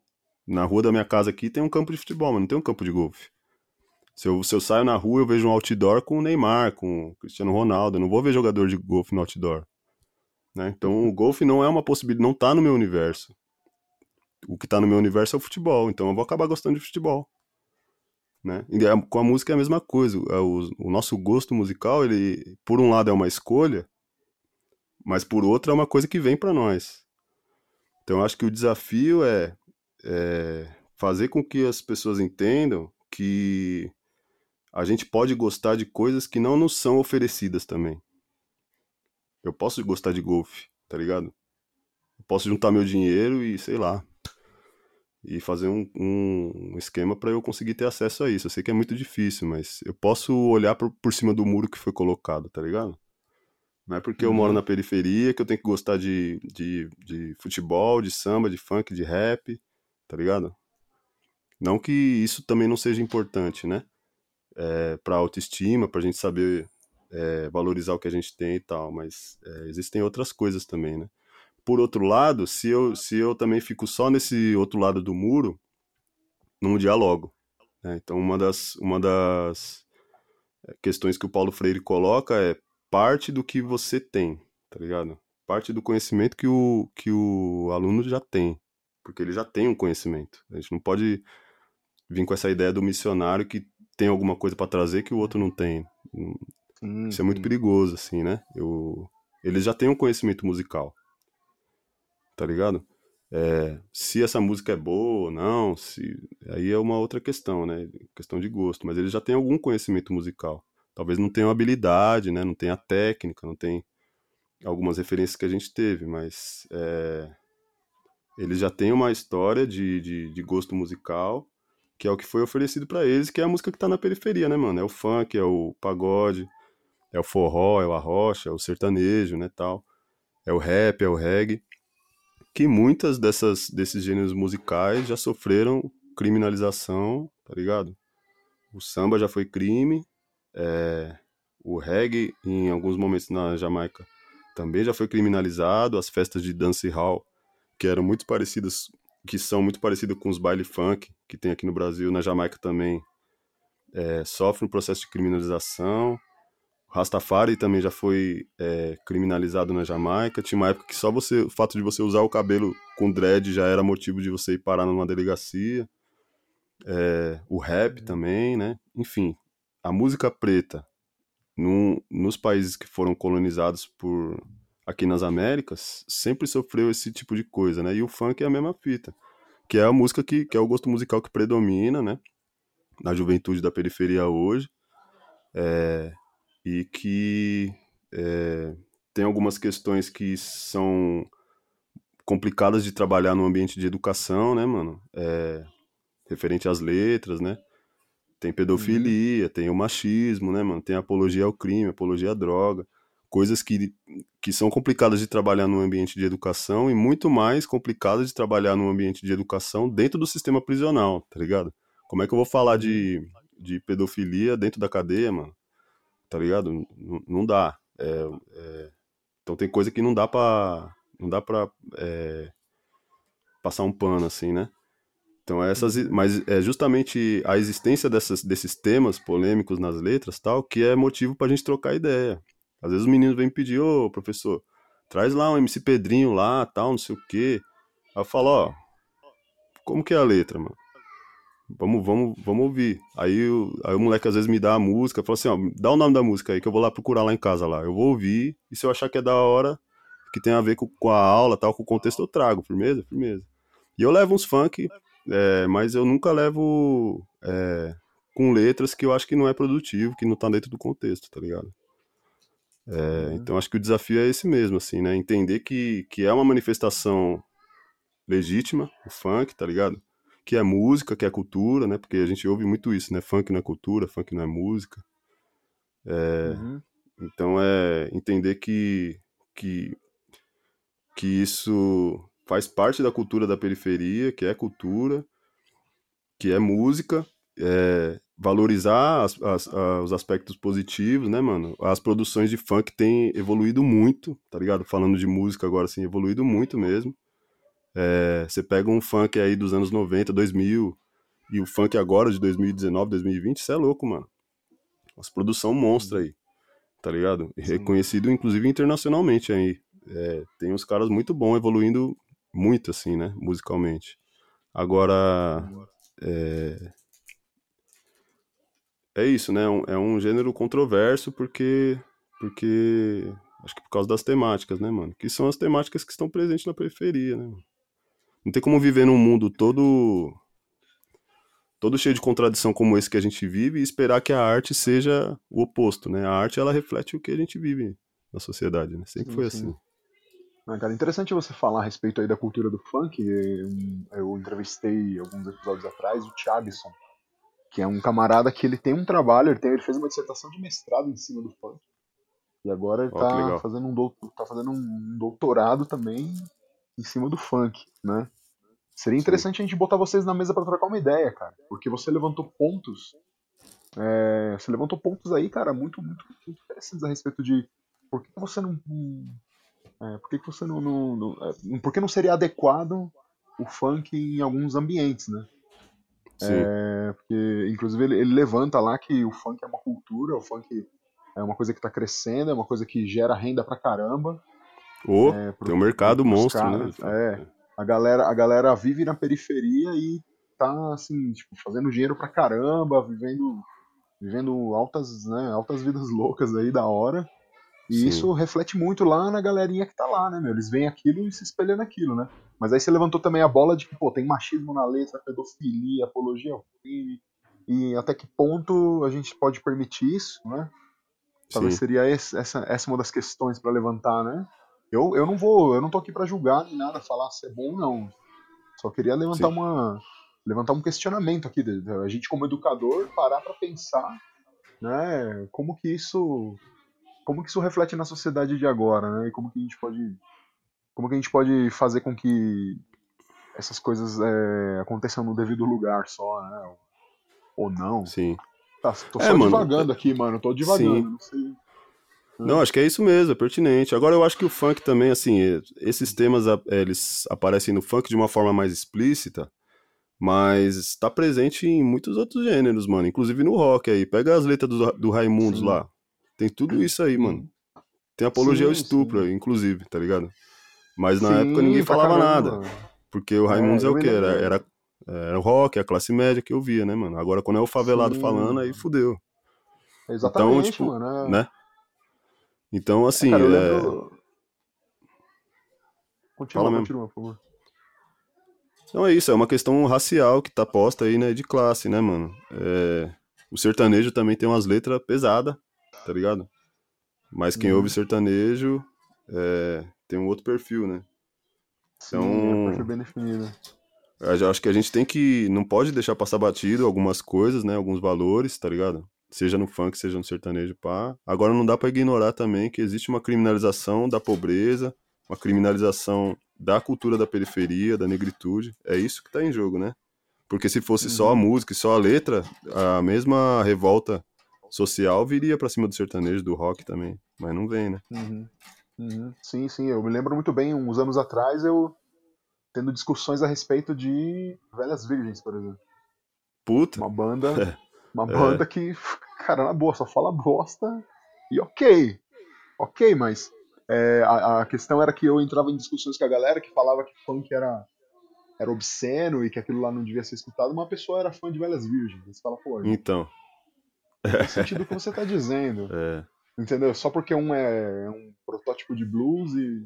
Na rua da minha casa aqui tem um campo de futebol, mas não tem um campo de golfe. Se eu, se eu saio na rua, eu vejo um outdoor com o Neymar, com o Cristiano Ronaldo. Eu não vou ver jogador de golfe no outdoor. né? Então o golfe não é uma possibilidade, não tá no meu universo. O que tá no meu universo é o futebol, então eu vou acabar gostando de futebol. Né? E é- com a música é a mesma coisa. É o, o nosso gosto musical, ele, por um lado, é uma escolha, mas por outro é uma coisa que vem para nós. Então acho que o desafio é, é fazer com que as pessoas entendam que a gente pode gostar de coisas que não nos são oferecidas também. Eu posso gostar de golfe, tá ligado? Eu posso juntar meu dinheiro e, sei lá, e fazer um, um esquema para eu conseguir ter acesso a isso. Eu sei que é muito difícil, mas eu posso olhar por, por cima do muro que foi colocado, tá ligado? Não é porque eu Uhum. moro na periferia que eu tenho que gostar de, de, de futebol, de samba, de funk, de rap, tá ligado? Não que isso também não seja importante, né? É, pra autoestima, pra gente saber é, valorizar o que a gente tem e tal, mas é, existem outras coisas também, né? Por outro lado, se eu, se eu também fico só nesse outro lado do muro, não dialogo. né? Então, uma das, uma das é, questões que o Paulo Freire coloca é parte do que você tem, tá ligado? Parte do conhecimento que o, que o aluno já tem, porque ele já tem um conhecimento. A gente não pode vir com essa ideia do missionário que tem alguma coisa para trazer que o outro não tem. Sim, Isso é muito sim. perigoso, assim, né? Eu, eles já têm um conhecimento musical, tá ligado? É, se essa música é boa ou não, se, aí é uma outra questão, né? Questão de gosto, mas eles já têm algum conhecimento musical. Talvez não tenham habilidade, né? Não tenha técnica, não tem algumas referências que a gente teve, mas é, eles já têm uma história de, de, de gosto musical que é o que foi oferecido pra eles, que é a música que tá na periferia, né, mano? É o funk, é o pagode, é o forró, é o arrocha, é o sertanejo, né, tal. É o rap, é o reggae. Que muitas dessas desses gêneros musicais já sofreram criminalização, tá ligado? O samba já foi crime, é, o reggae, em alguns momentos na Jamaica, também já foi criminalizado, as festas de dancehall, que eram muito parecidas que são muito parecidas com os baile funk que tem aqui no Brasil, na Jamaica também, é, sofre um processo de criminalização. O Rastafari também já foi é, criminalizado na Jamaica. Tinha uma época que só você, o fato de você usar o cabelo com dread já era motivo de você ir parar numa delegacia. É, o rap também, né? Enfim, a música preta nos países que foram colonizados por aqui nas Américas sempre sofreu esse tipo de coisa, né? E o funk é a mesma fita, que é a música que, que é o gosto musical que predomina, né? Na juventude da periferia hoje. É, e que é, tem algumas questões que são complicadas de trabalhar no ambiente de educação, né, mano? É, referente às letras, né? Tem pedofilia, uhum. tem o machismo, né, mano? Tem apologia ao crime, apologia à droga. Coisas que, que são complicadas de trabalhar no ambiente de educação e muito mais complicadas de trabalhar no ambiente de educação dentro do sistema prisional, tá ligado? Como é que eu vou falar de, de pedofilia dentro da cadeia, mano? Tá ligado? N não dá. É, é... Então tem coisa que não dá pra. Não dá pra é... passar um pano, assim, né? Então essas, uhum. mas é justamente a existência dessas, desses temas polêmicos nas letras tal que é motivo para a gente trocar ideia. Às vezes os meninos vêm pedir, ô professor, traz lá um MC Pedrinho lá, tal, não sei o quê. Aí eu falo, ó, como que é a letra, mano? Vamos, vamos, vamos ouvir. Aí, aí o moleque às vezes me dá a música, fala assim, ó, dá o nome da música aí que eu vou lá procurar lá em casa lá. Eu vou ouvir e se eu achar que é da hora, que tem a ver com, com a aula, tal, com o contexto, eu trago, firmeza, firmeza. E eu levo uns funk é, mas eu nunca levo é, com letras que eu acho que não é produtivo, que não tá dentro do contexto, tá ligado? É, uhum. Então acho que o desafio é esse mesmo, assim, né? Entender que, que é uma manifestação legítima, o funk, tá ligado? Que é música, que é cultura, né? Porque a gente ouve muito isso, né? Funk não é cultura, funk não é música. É, uhum. Então é entender que, que, que isso faz parte da cultura da periferia, que é cultura, que é música, é, valorizar as, as, os aspectos positivos, né, mano? As produções de funk têm evoluído muito, tá ligado? Falando de música agora, assim, evoluído muito mesmo. É, você pega um funk aí dos anos 90, 2000, e o funk agora de 2019, 2020, isso é louco, mano. As produção monstra aí, tá ligado? Reconhecido, inclusive, internacionalmente aí. É, tem uns caras muito bons evoluindo muito, assim, né? Musicalmente. Agora. É, é isso, né? É um gênero controverso porque. Porque. Acho que por causa das temáticas, né, mano? Que são as temáticas que estão presentes na periferia, né? Não tem como viver num mundo todo. Todo cheio de contradição como esse que a gente vive e esperar que a arte seja o oposto, né? A arte, ela reflete o que a gente vive na sociedade, né? Sempre sim, foi sim. Ah, cara, interessante você falar a respeito aí da cultura do funk. Eu entrevistei alguns episódios atrás o Thiagson, que é um camarada que ele tem um trabalho, ele, tem, ele fez uma dissertação de mestrado em cima do funk. E agora ele oh, tá, fazendo um doutor, tá fazendo um doutorado também em cima do funk, né? Seria interessante Sim. a gente botar vocês na mesa para trocar uma ideia, cara. Porque você levantou pontos. É, você levantou pontos aí, cara, muito, muito, muito interessantes a respeito de por que você não, é, por que, que você não, não, não é, Por que não seria adequado o funk em alguns ambientes, né? É, porque, inclusive, ele, ele, levanta lá que o funk é uma cultura, o funk é uma coisa que está crescendo, é uma coisa que gera renda pra caramba. Oh, é, pro, tem um mercado monstro, caras, né? É, a galera, a galera vive na periferia e tá, assim, tipo, fazendo dinheiro pra caramba, vivendo, vivendo altas, né, altas vidas loucas aí da hora. E Sim. isso reflete muito lá na galerinha que tá lá, né, meu? Eles veem aquilo e se espelham naquilo, né? Mas aí você levantou também a bola de que, pô, tem machismo na letra, pedofilia, apologia ao crime. E até que ponto a gente pode permitir isso, né? Talvez Sim. seria essa, essa uma das questões para levantar, né? Eu, eu não vou, eu não tô aqui para julgar nem nada, falar se é bom ou não. Só queria levantar Sim. uma levantar um questionamento aqui, a gente como educador parar para pensar, né, como que isso como que isso reflete na sociedade de agora, né? E como que a gente pode, como que a gente pode fazer com que essas coisas é, aconteçam no devido lugar só, né? Ou não? Sim. Tá, tô é, só mano, divagando aqui, mano. Tô divagando, sim. não sei. Não, acho que é isso mesmo, é pertinente. Agora eu acho que o funk também, assim, esses temas eles aparecem no funk de uma forma mais explícita, mas está presente em muitos outros gêneros, mano, inclusive no rock aí. Pega as letras do, do Raimundos Sim. lá. Tem tudo isso aí, mano. Tem apologia sim, ao estupro, sim. inclusive, tá ligado? Mas na sim, época ninguém falava nada. Porque o Raimundos é, é o que? Era, era, era o rock, a classe média que eu via, né, mano? Agora quando é o favelado falando, aí fudeu. Exatamente, então, tipo, mano. É... Né? Então, assim. Cara, lembro... é... Continua, Fala continua, por favor. Então é isso, é uma questão racial que tá posta aí, né, de classe, né, mano? É O sertanejo também tem umas letras pesadas, tá ligado? Mas quem Uhum. ouve sertanejo é, tem um outro perfil, né? Sim, Então- é um bem definido. Eu acho que a gente tem que. Não pode deixar passar batido algumas coisas, né? Alguns valores, tá ligado? Seja no funk, seja no sertanejo, pá. Agora não dá pra ignorar também que existe uma criminalização da pobreza, uma criminalização da cultura da periferia, da negritude. É isso que tá em jogo, né? Porque se fosse só a Uhum. música e só a letra, a mesma revolta social viria pra cima do sertanejo, do rock também. Mas não vem, né? Uhum. Uhum. Sim, sim, eu me lembro muito bem, uns anos atrás, eu tendo discussões a respeito de Velhas Virgens, por exemplo. Puta. Uma banda, uma É. banda que, cara, na boa, só fala bosta e ok. Ok, mas é, a, a questão era que eu entrava em discussões com a galera que falava que funk era, era obsceno e que aquilo lá não devia ser escutado, uma pessoa era fã de Velhas Virgens. Você fala, pô, Então. Faz sentido que você tá dizendo. É. Entendeu? Só porque um é um protótipo de blues e,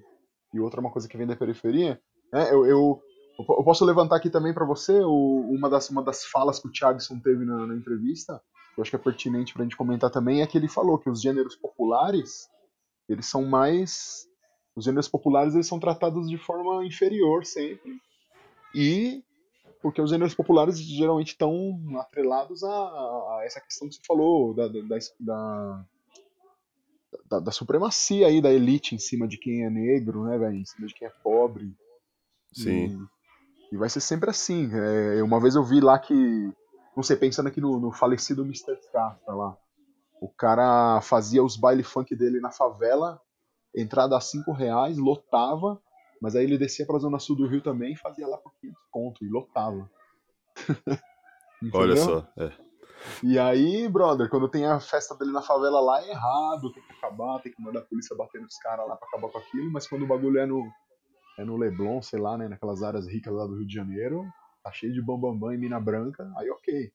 e outro é uma coisa que vem da periferia. né? eu, eu, eu posso levantar aqui também pra você o- uma, das, uma das falas que o Thiagson teve na, na entrevista, que eu acho que é pertinente pra gente comentar também, é que ele falou que os gêneros populares, eles são mais... Os gêneros populares eles são tratados de forma inferior sempre. E porque os gêneros populares geralmente estão atrelados a, a essa questão que você falou, da, da, da- da da, supremacia aí da elite em cima de quem é negro, né, velho? Em cima de quem é pobre. Sim. E, e vai ser sempre assim. É, uma vez eu vi lá que. Não sei, pensando aqui no, no falecido Mr. Catra lá. O cara fazia os baile funk dele na favela, entrada a 5 reais, lotava, mas aí ele descia pra Zona Sul do Rio também e fazia lá por 500 conto, e lotava. Olha só. É. E aí, brother, quando tem a festa dele na favela lá, é errado, tem que acabar, tem que mandar a polícia bater nos caras lá pra acabar com aquilo, mas quando o bagulho é no, é no Leblon, sei lá, né, naquelas áreas ricas lá do Rio de Janeiro, tá cheio de bambambam e mina branca, aí ok.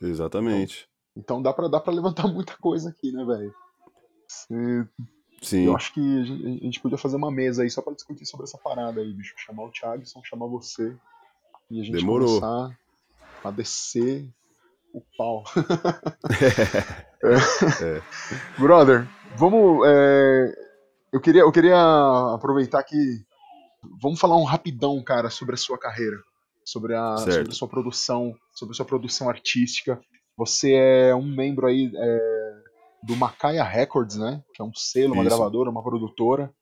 Exatamente. Então dá pra, dá pra levantar muita coisa aqui, né, velho? Sim. Eu acho que a gente, a gente podia fazer uma mesa aí só pra discutir sobre essa parada aí, bicho. Chamar o Thiagson, chamar você, e a gente Demorou. começar a descer o pau. É. Brother, vamos. é, eu, queria, eu queria aproveitar que. Vamos falar um rapidão, cara, sobre a sua carreira. Sobre a, sobre a sua produção, sobre a sua produção artística. Você é um membro aí é, do Macaia Records, né? Que é um selo, uma Isso. gravadora, uma produtora.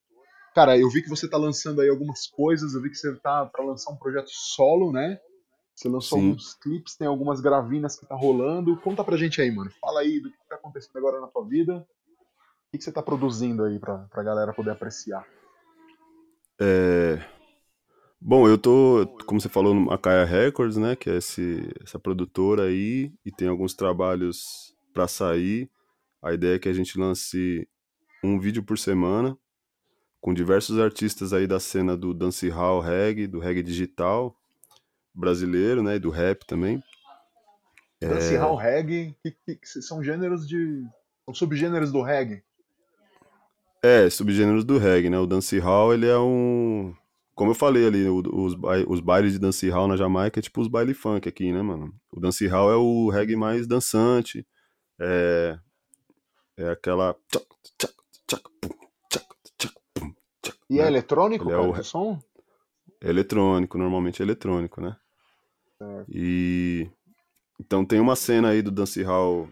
Cara, eu vi que você tá lançando aí algumas coisas, eu vi que você tá pra lançar um projeto solo, né? Você lançou Sim. alguns clipes, tem algumas gravinas que tá rolando. Conta pra gente aí, mano. Fala aí do que tá acontecendo agora na tua vida. O que, que você tá produzindo aí pra, pra galera poder apreciar? É, Bom, eu tô, como você falou, no Macaia Records, né? Que é esse, essa produtora aí, e tem alguns trabalhos pra sair. A ideia é que a gente lance um vídeo por semana, com diversos artistas aí da cena do dancehall reggae, do reggae digital brasileiro, né? E do rap também. É. Dancehall reggae, que, que- que são gêneros de. São subgêneros do reggae. É, subgêneros do reggae, né? O dancehall, ele é um... Como eu falei ali, os, os bailes de dancehall na Jamaica é tipo os baile funk aqui, né, mano? O dancehall é o reggae mais dançante, é... É aquela... E é né? eletrônico, Ele é cara, o esse re- som? É eletrônico, normalmente é eletrônico, né? Certo. E... Então tem uma cena aí do dancehall...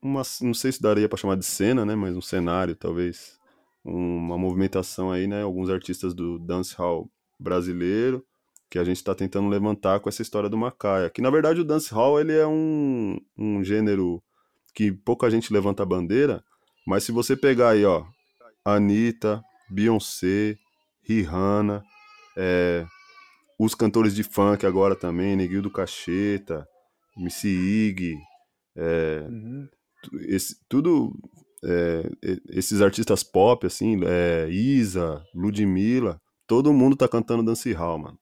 Uma, não sei se daria pra chamar de cena, né? Mas um cenário, talvez uma movimentação aí, né? Alguns artistas do dancehall brasileiro que a gente está tentando levantar com essa história do Macaia. Que na verdade o dancehall ele é um, um gênero que pouca gente levanta a bandeira, mas se você pegar aí, ó, Anitta, Beyoncé, Rihanna, é, os cantores de funk agora também, Neguinho do Cacheta, Missy Ig, é, Uhum. esse, tudo é, esses artistas pop assim é, Isa Ludmilla todo mundo tá cantando dancehall mano.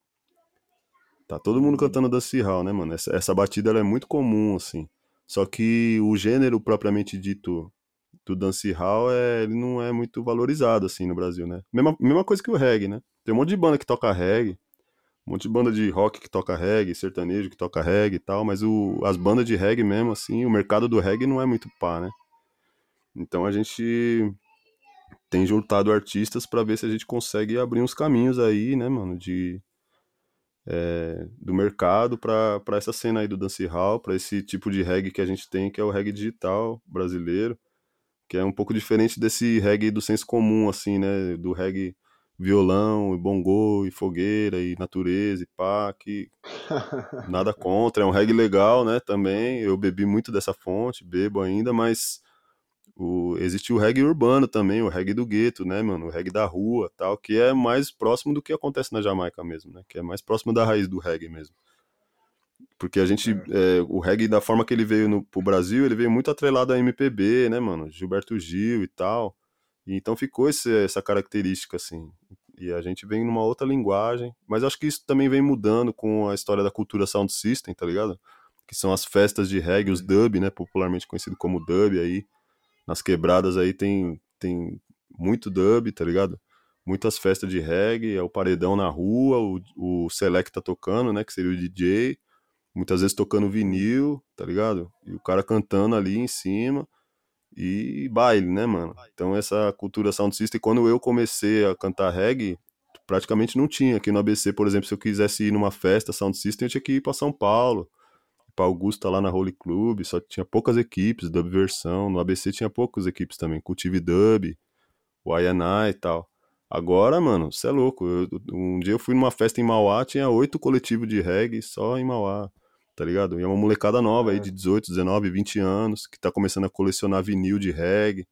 Tá todo mundo cantando dancehall né mano? Essa, essa batida ela é muito comum assim só que o gênero propriamente dito do dancehall é, ele não é muito valorizado assim no Brasil né mesma, mesma coisa que o reggae né tem um monte de banda que toca reggae Um monte de banda de rock que toca reggae, sertanejo que toca reggae e tal, mas o, as bandas de reggae mesmo, assim, o mercado do reggae não é muito pá, né? Então a gente tem juntado artistas para ver se a gente consegue abrir uns caminhos aí, né, mano, de é, do mercado para essa cena aí do dancehall, para esse tipo de reggae que a gente tem, que é o reggae digital brasileiro, que é um pouco diferente desse reggae do senso comum, assim, né, do reggae violão, e bongô, e fogueira, e natureza, e pá, que nada contra, é um reggae legal, né, também, eu bebi muito dessa fonte, bebo ainda, mas o, existe o reggae urbano também, o reggae do gueto, né, mano, o reggae da rua, tal, que é mais próximo do que acontece na Jamaica mesmo, né, que é mais próximo da raiz do reggae mesmo. Porque a gente, é. O reggae da forma que ele veio no, pro Brasil, ele veio muito atrelado a MPB, né, mano, Gilberto Gil e tal, então ficou esse, essa característica, assim. E a gente vem numa outra linguagem. Mas acho que isso também vem mudando com a história da cultura sound system, tá ligado? Que são as festas de reggae, os dub, né? Popularmente conhecido como dub aí. Nas quebradas aí tem, tem muito dub, tá ligado? Muitas festas de reggae, é o paredão na rua, o, o select tá tocando, né? Que seria o DJ. Muitas vezes tocando vinil, tá ligado? E o cara cantando ali em cima e baile, né, mano? Então essa cultura sound system, quando eu comecei a cantar reggae, praticamente não tinha. Aqui no ABC, por exemplo, se eu quisesse ir numa festa sound system, eu tinha que ir para São Paulo, para Augusta lá na Holy Club, só tinha poucas equipes, dub versão, no ABC tinha poucas equipes também, Cultive Dub, INI e tal. Agora, mano, você é louco. Eu, um dia eu fui numa festa em Mauá, tinha oito coletivos de reggae só em Mauá tá ligado? E é uma molecada nova aí de 18, 19, 20 anos, que tá começando a colecionar vinil de reggae.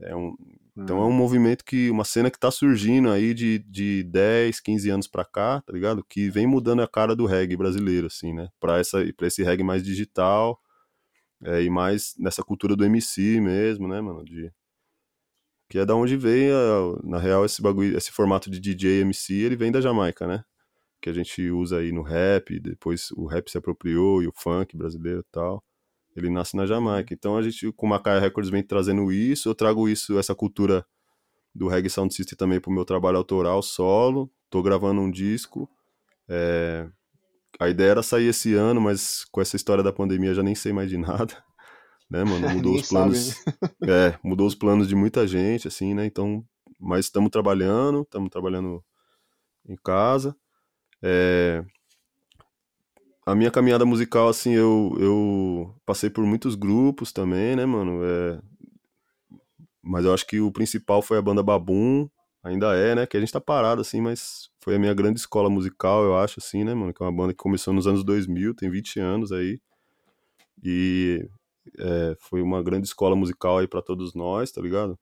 É um, então é um movimento que, uma cena que tá surgindo aí de, de 10, 15 anos pra cá, tá ligado? Que vem mudando a cara do reggae brasileiro, assim, né? Pra, essa, pra esse reggae mais digital é, e mais nessa cultura do MC mesmo, né, mano? De, que é da onde vem, a, na real, esse bagulho, esse formato de DJ MC, ele vem da Jamaica, né? que a gente usa aí no rap, depois o rap se apropriou e o funk brasileiro e tal. Ele nasce na Jamaica. Então a gente, com o Macaia Records, vem trazendo isso. Eu trago isso, essa cultura do reggae sound system também pro meu trabalho autoral solo. Tô gravando um disco. É... A ideia era sair esse ano, mas com essa história da pandemia já nem sei mais de nada. Né, mano? Mudou os planos. Sabe, né? é, mudou os planos de muita gente, assim, né? Então, mas estamos trabalhando, estamos trabalhando em casa. É... A minha caminhada musical, assim, eu, eu passei por muitos grupos também, né, mano? É... Mas eu acho que o principal foi a banda Babum, ainda é, né? Que a gente tá parado, assim, mas foi a minha grande escola musical, eu acho, assim, né, mano? Que é uma banda que começou nos anos 2000, tem 20 anos aí. E é, foi uma grande escola musical aí para todos nós, tá ligado?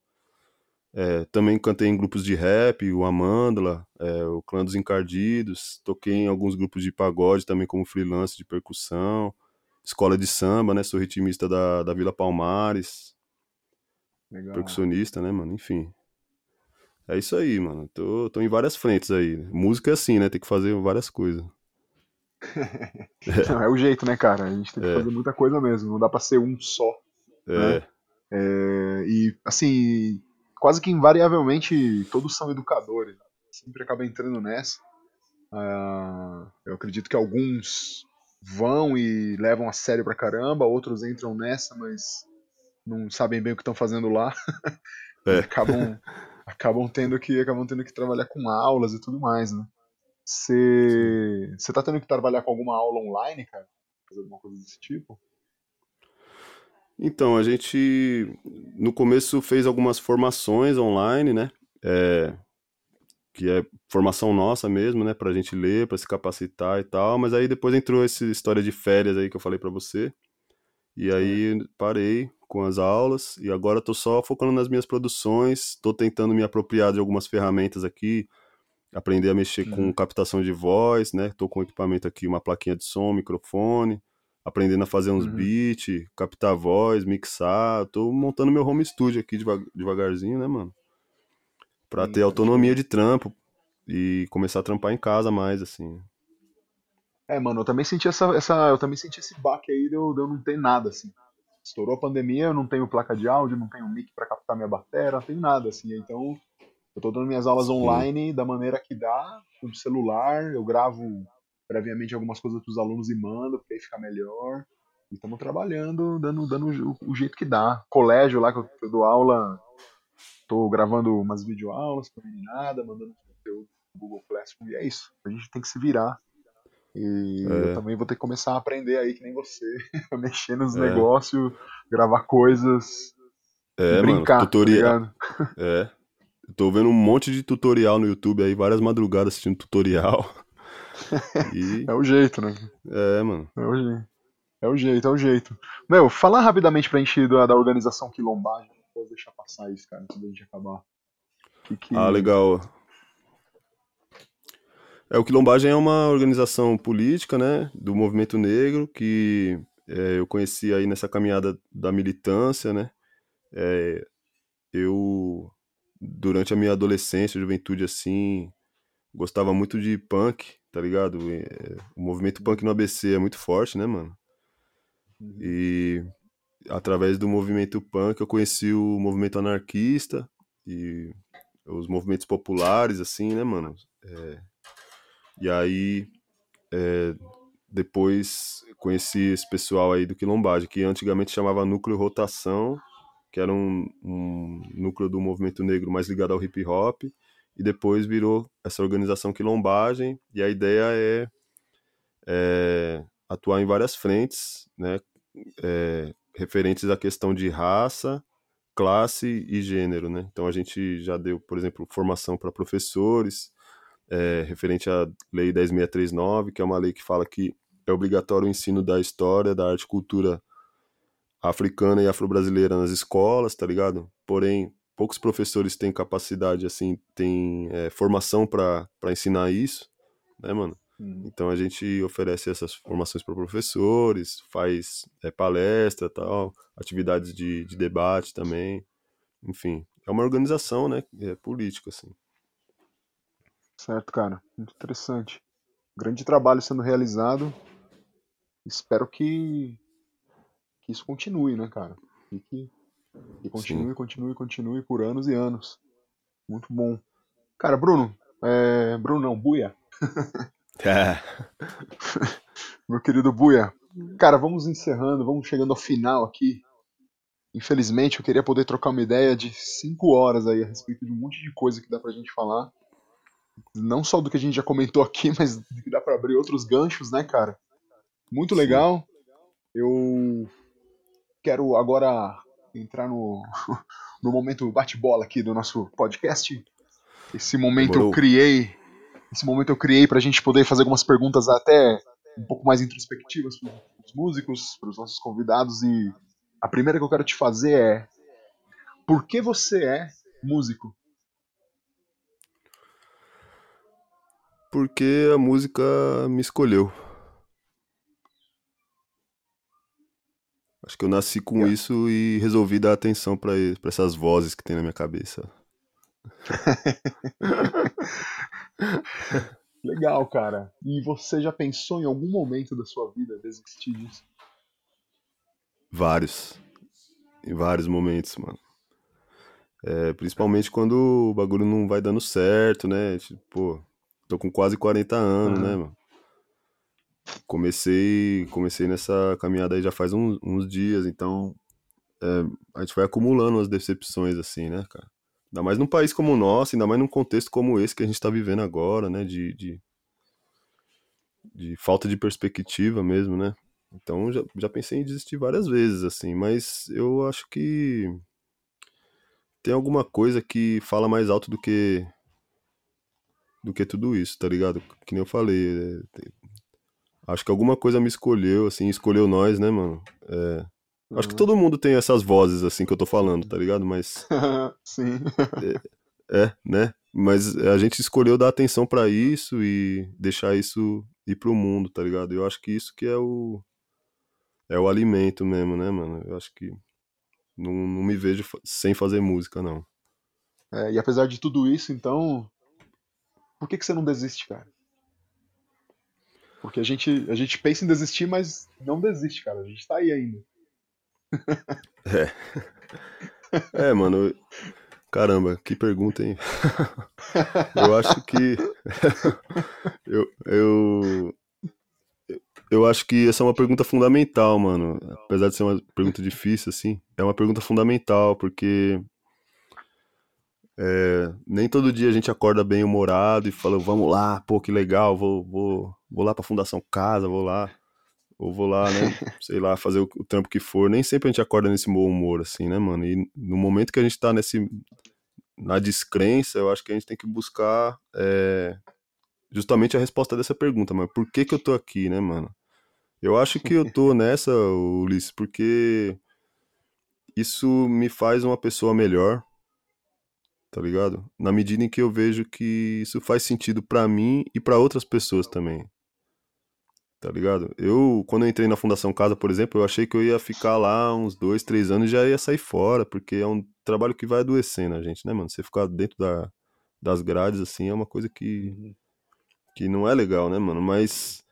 É, também cantei em grupos de rap, o Amândula, é, o Clã dos Encardidos, toquei em alguns grupos de pagode também como freelance de percussão, escola de samba, né? Sou ritmista da, da Vila Palmares, Legal. percussionista, né, mano? Enfim. É isso aí, mano. Tô, tô em várias frentes aí. Música é assim, né? Tem que fazer várias coisas. é. Não, é o jeito, né, cara? A gente tem que é. fazer muita coisa mesmo. Não dá pra ser um só. É. Né? é e, assim, quase que invariavelmente todos são educadores. Sempre acaba entrando nessa. Uh, eu acredito que alguns vão e levam a sério pra caramba, outros entram nessa, mas não sabem bem o que estão fazendo lá. É. acabam, acabam, tendo que, acabam tendo que trabalhar com aulas e tudo mais, né? Você tá tendo que trabalhar com alguma aula online, cara? Fazer alguma coisa desse tipo? Então, a gente no começo fez algumas formações online, né? É, que é formação nossa mesmo, né? Pra gente ler, pra se capacitar e tal. Mas aí depois entrou essa história de férias aí que eu falei pra você. E aí parei com as aulas e agora tô só focando nas minhas produções. Tô tentando me apropriar de algumas ferramentas aqui, aprender a mexer uhum. com captação de voz, né? Tô com equipamento aqui, uma plaquinha de som, microfone aprendendo a fazer uns uhum. beats, captar voz, mixar. Tô montando meu home studio aqui devagarzinho, né, mano? Pra Sim, ter autonomia de trampo e começar a trampar em casa mais, assim. É, mano, eu também senti essa, essa eu também senti esse baque aí de eu, de eu não ter nada, assim. Estourou a pandemia, eu não tenho placa de áudio, não tenho mic para captar minha bateria, não tenho nada, assim. Então, Eu tô dando minhas aulas online da maneira que dá, com o celular, eu gravo previamente algumas coisas pros alunos e mando, porque aí fica melhor. E estamos trabalhando, dando, dando o, o, jeito que dá. Colégio lá que eu, eu dou aula, tô gravando umas videoaulas pra meninada, mandando conteúdo no Google Classroom, e é isso. A gente tem que se virar. E é. eu também vou ter que começar a aprender aí, que nem você, mexer nos é. negócios, gravar coisas. É, brincar, mano, tutorial. Tá é. Eu tô vendo um monte de tutorial no YouTube aí, várias madrugadas assistindo tutorial. E... é o jeito, né? É, mano. É o jeito. É o jeito, é o jeito. Meu, falar rapidamente pra gente da, da organização quilombagem. Não posso deixar passar isso, cara, antes da gente acabar. Que que... Ah, legal. É, o Quilombagem é uma organização política, né, do movimento negro, que é, eu conheci aí nessa caminhada da militância, né. É, eu, durante a minha adolescência, juventude, assim, gostava muito de punk, tá ligado? É, o movimento punk no ABC é muito forte, né, mano? Uhum. E através do movimento punk eu conheci o movimento anarquista e os movimentos populares, assim, né, mano? É, e aí, é, depois conheci esse pessoal aí do Quilombagem, que antigamente chamava Núcleo Rotação, que era um, um núcleo do movimento negro mais ligado ao hip hop, e depois virou essa organização Quilombagem, e a ideia é, é atuar em várias frentes, né, é, referentes à questão de raça, classe e gênero, né? Então a gente já deu, por exemplo, formação para professores, é, referente à Lei 10639, que é uma lei que fala que é obrigatório o ensino da história, da arte e cultura africana e afro-brasileira nas escolas, tá ligado? Porém, poucos professores têm capacidade, assim, têm é, formação para ensinar isso, né, mano? Hum. Então a gente oferece essas formações para professores, faz é, palestra tal, atividades de, de debate também, enfim. É uma organização, né, é política, assim. Certo, cara. Muito interessante. Grande trabalho sendo realizado. Espero que, que isso continue, né, cara? E que, que continue, Sim. continue, continue por anos e anos. Muito bom. Cara, Bruno. É... Bruno não, Buia. É. Meu querido Buia. Cara, vamos encerrando, vamos chegando ao final aqui. Infelizmente, eu queria poder trocar uma ideia de cinco horas aí a respeito de um monte de coisa que dá pra gente falar não só do que a gente já comentou aqui, mas que dá para abrir outros ganchos, né, cara? Muito legal. Eu quero agora entrar no, no momento bate-bola aqui do nosso podcast. Esse momento Demorou. eu criei, esse momento eu criei para a gente poder fazer algumas perguntas até um pouco mais introspectivas para os músicos, para os nossos convidados e a primeira que eu quero te fazer é por que você é músico? Porque a música me escolheu. Acho que eu nasci com é. isso e resolvi dar atenção para essas vozes que tem na minha cabeça. Legal, cara. E você já pensou em algum momento da sua vida desistir disso? Vários. Em vários momentos, mano. É, principalmente quando o bagulho não vai dando certo, né? Tipo, Tô com quase 40 anos, uhum. né, mano? Comecei, comecei nessa caminhada aí já faz uns, uns dias, então é, a gente vai acumulando as decepções, assim, né, cara? Ainda mais num país como o nosso, ainda mais num contexto como esse que a gente tá vivendo agora, né? De, de, de falta de perspectiva mesmo, né? Então já, já pensei em desistir várias vezes, assim, mas eu acho que tem alguma coisa que fala mais alto do que do que tudo isso, tá ligado? Que nem eu falei. É, acho que alguma coisa me escolheu, assim, escolheu nós, né, mano? É, uhum. Acho que uhum. todo mundo tem essas vozes, assim, que eu tô falando, tá ligado? Mas. Sim. é, é, né? Mas a gente escolheu dar atenção para isso e deixar isso ir pro mundo, tá ligado? Eu acho que isso que é o. É o alimento mesmo, né, mano? Eu acho que. Não, não me vejo sem fazer música, não. É, e apesar de tudo isso, então, por que, que você não desiste, cara? Porque a gente, a gente pensa em desistir, mas não desiste, cara. A gente tá aí ainda. É. É, mano. Caramba, que pergunta, hein? eu acho que. eu, eu, eu acho que essa é uma pergunta fundamental, mano. Apesar de ser uma pergunta difícil, assim, é uma pergunta fundamental, porque é, nem todo dia a gente acorda bem humorado e fala, vamos lá, pô, que legal, vou, vou, vou lá pra Fundação Casa, vou lá, ou vou lá, né, sei lá, fazer o, o trampo que for. Nem sempre a gente acorda nesse bom humor, assim, né, mano? E no momento que a gente tá nesse, na descrença, eu acho que a gente tem que buscar é, justamente a resposta dessa pergunta, mas por que que eu tô aqui, né, mano? Eu acho que eu tô nessa, Ulisses, porque isso me faz uma pessoa melhor, tá ligado? Na medida em que eu vejo que isso faz sentido para mim e para outras pessoas também. Tá ligado? Eu, quando eu entrei na Fundação Casa, por exemplo, eu achei que eu ia ficar lá uns dois, três anos e já ia sair fora, porque é um trabalho que vai adoecendo a gente, né, mano? Você ficar dentro da, das grades, assim, é uma coisa que, uhum. que não é legal, né, mano? Mas,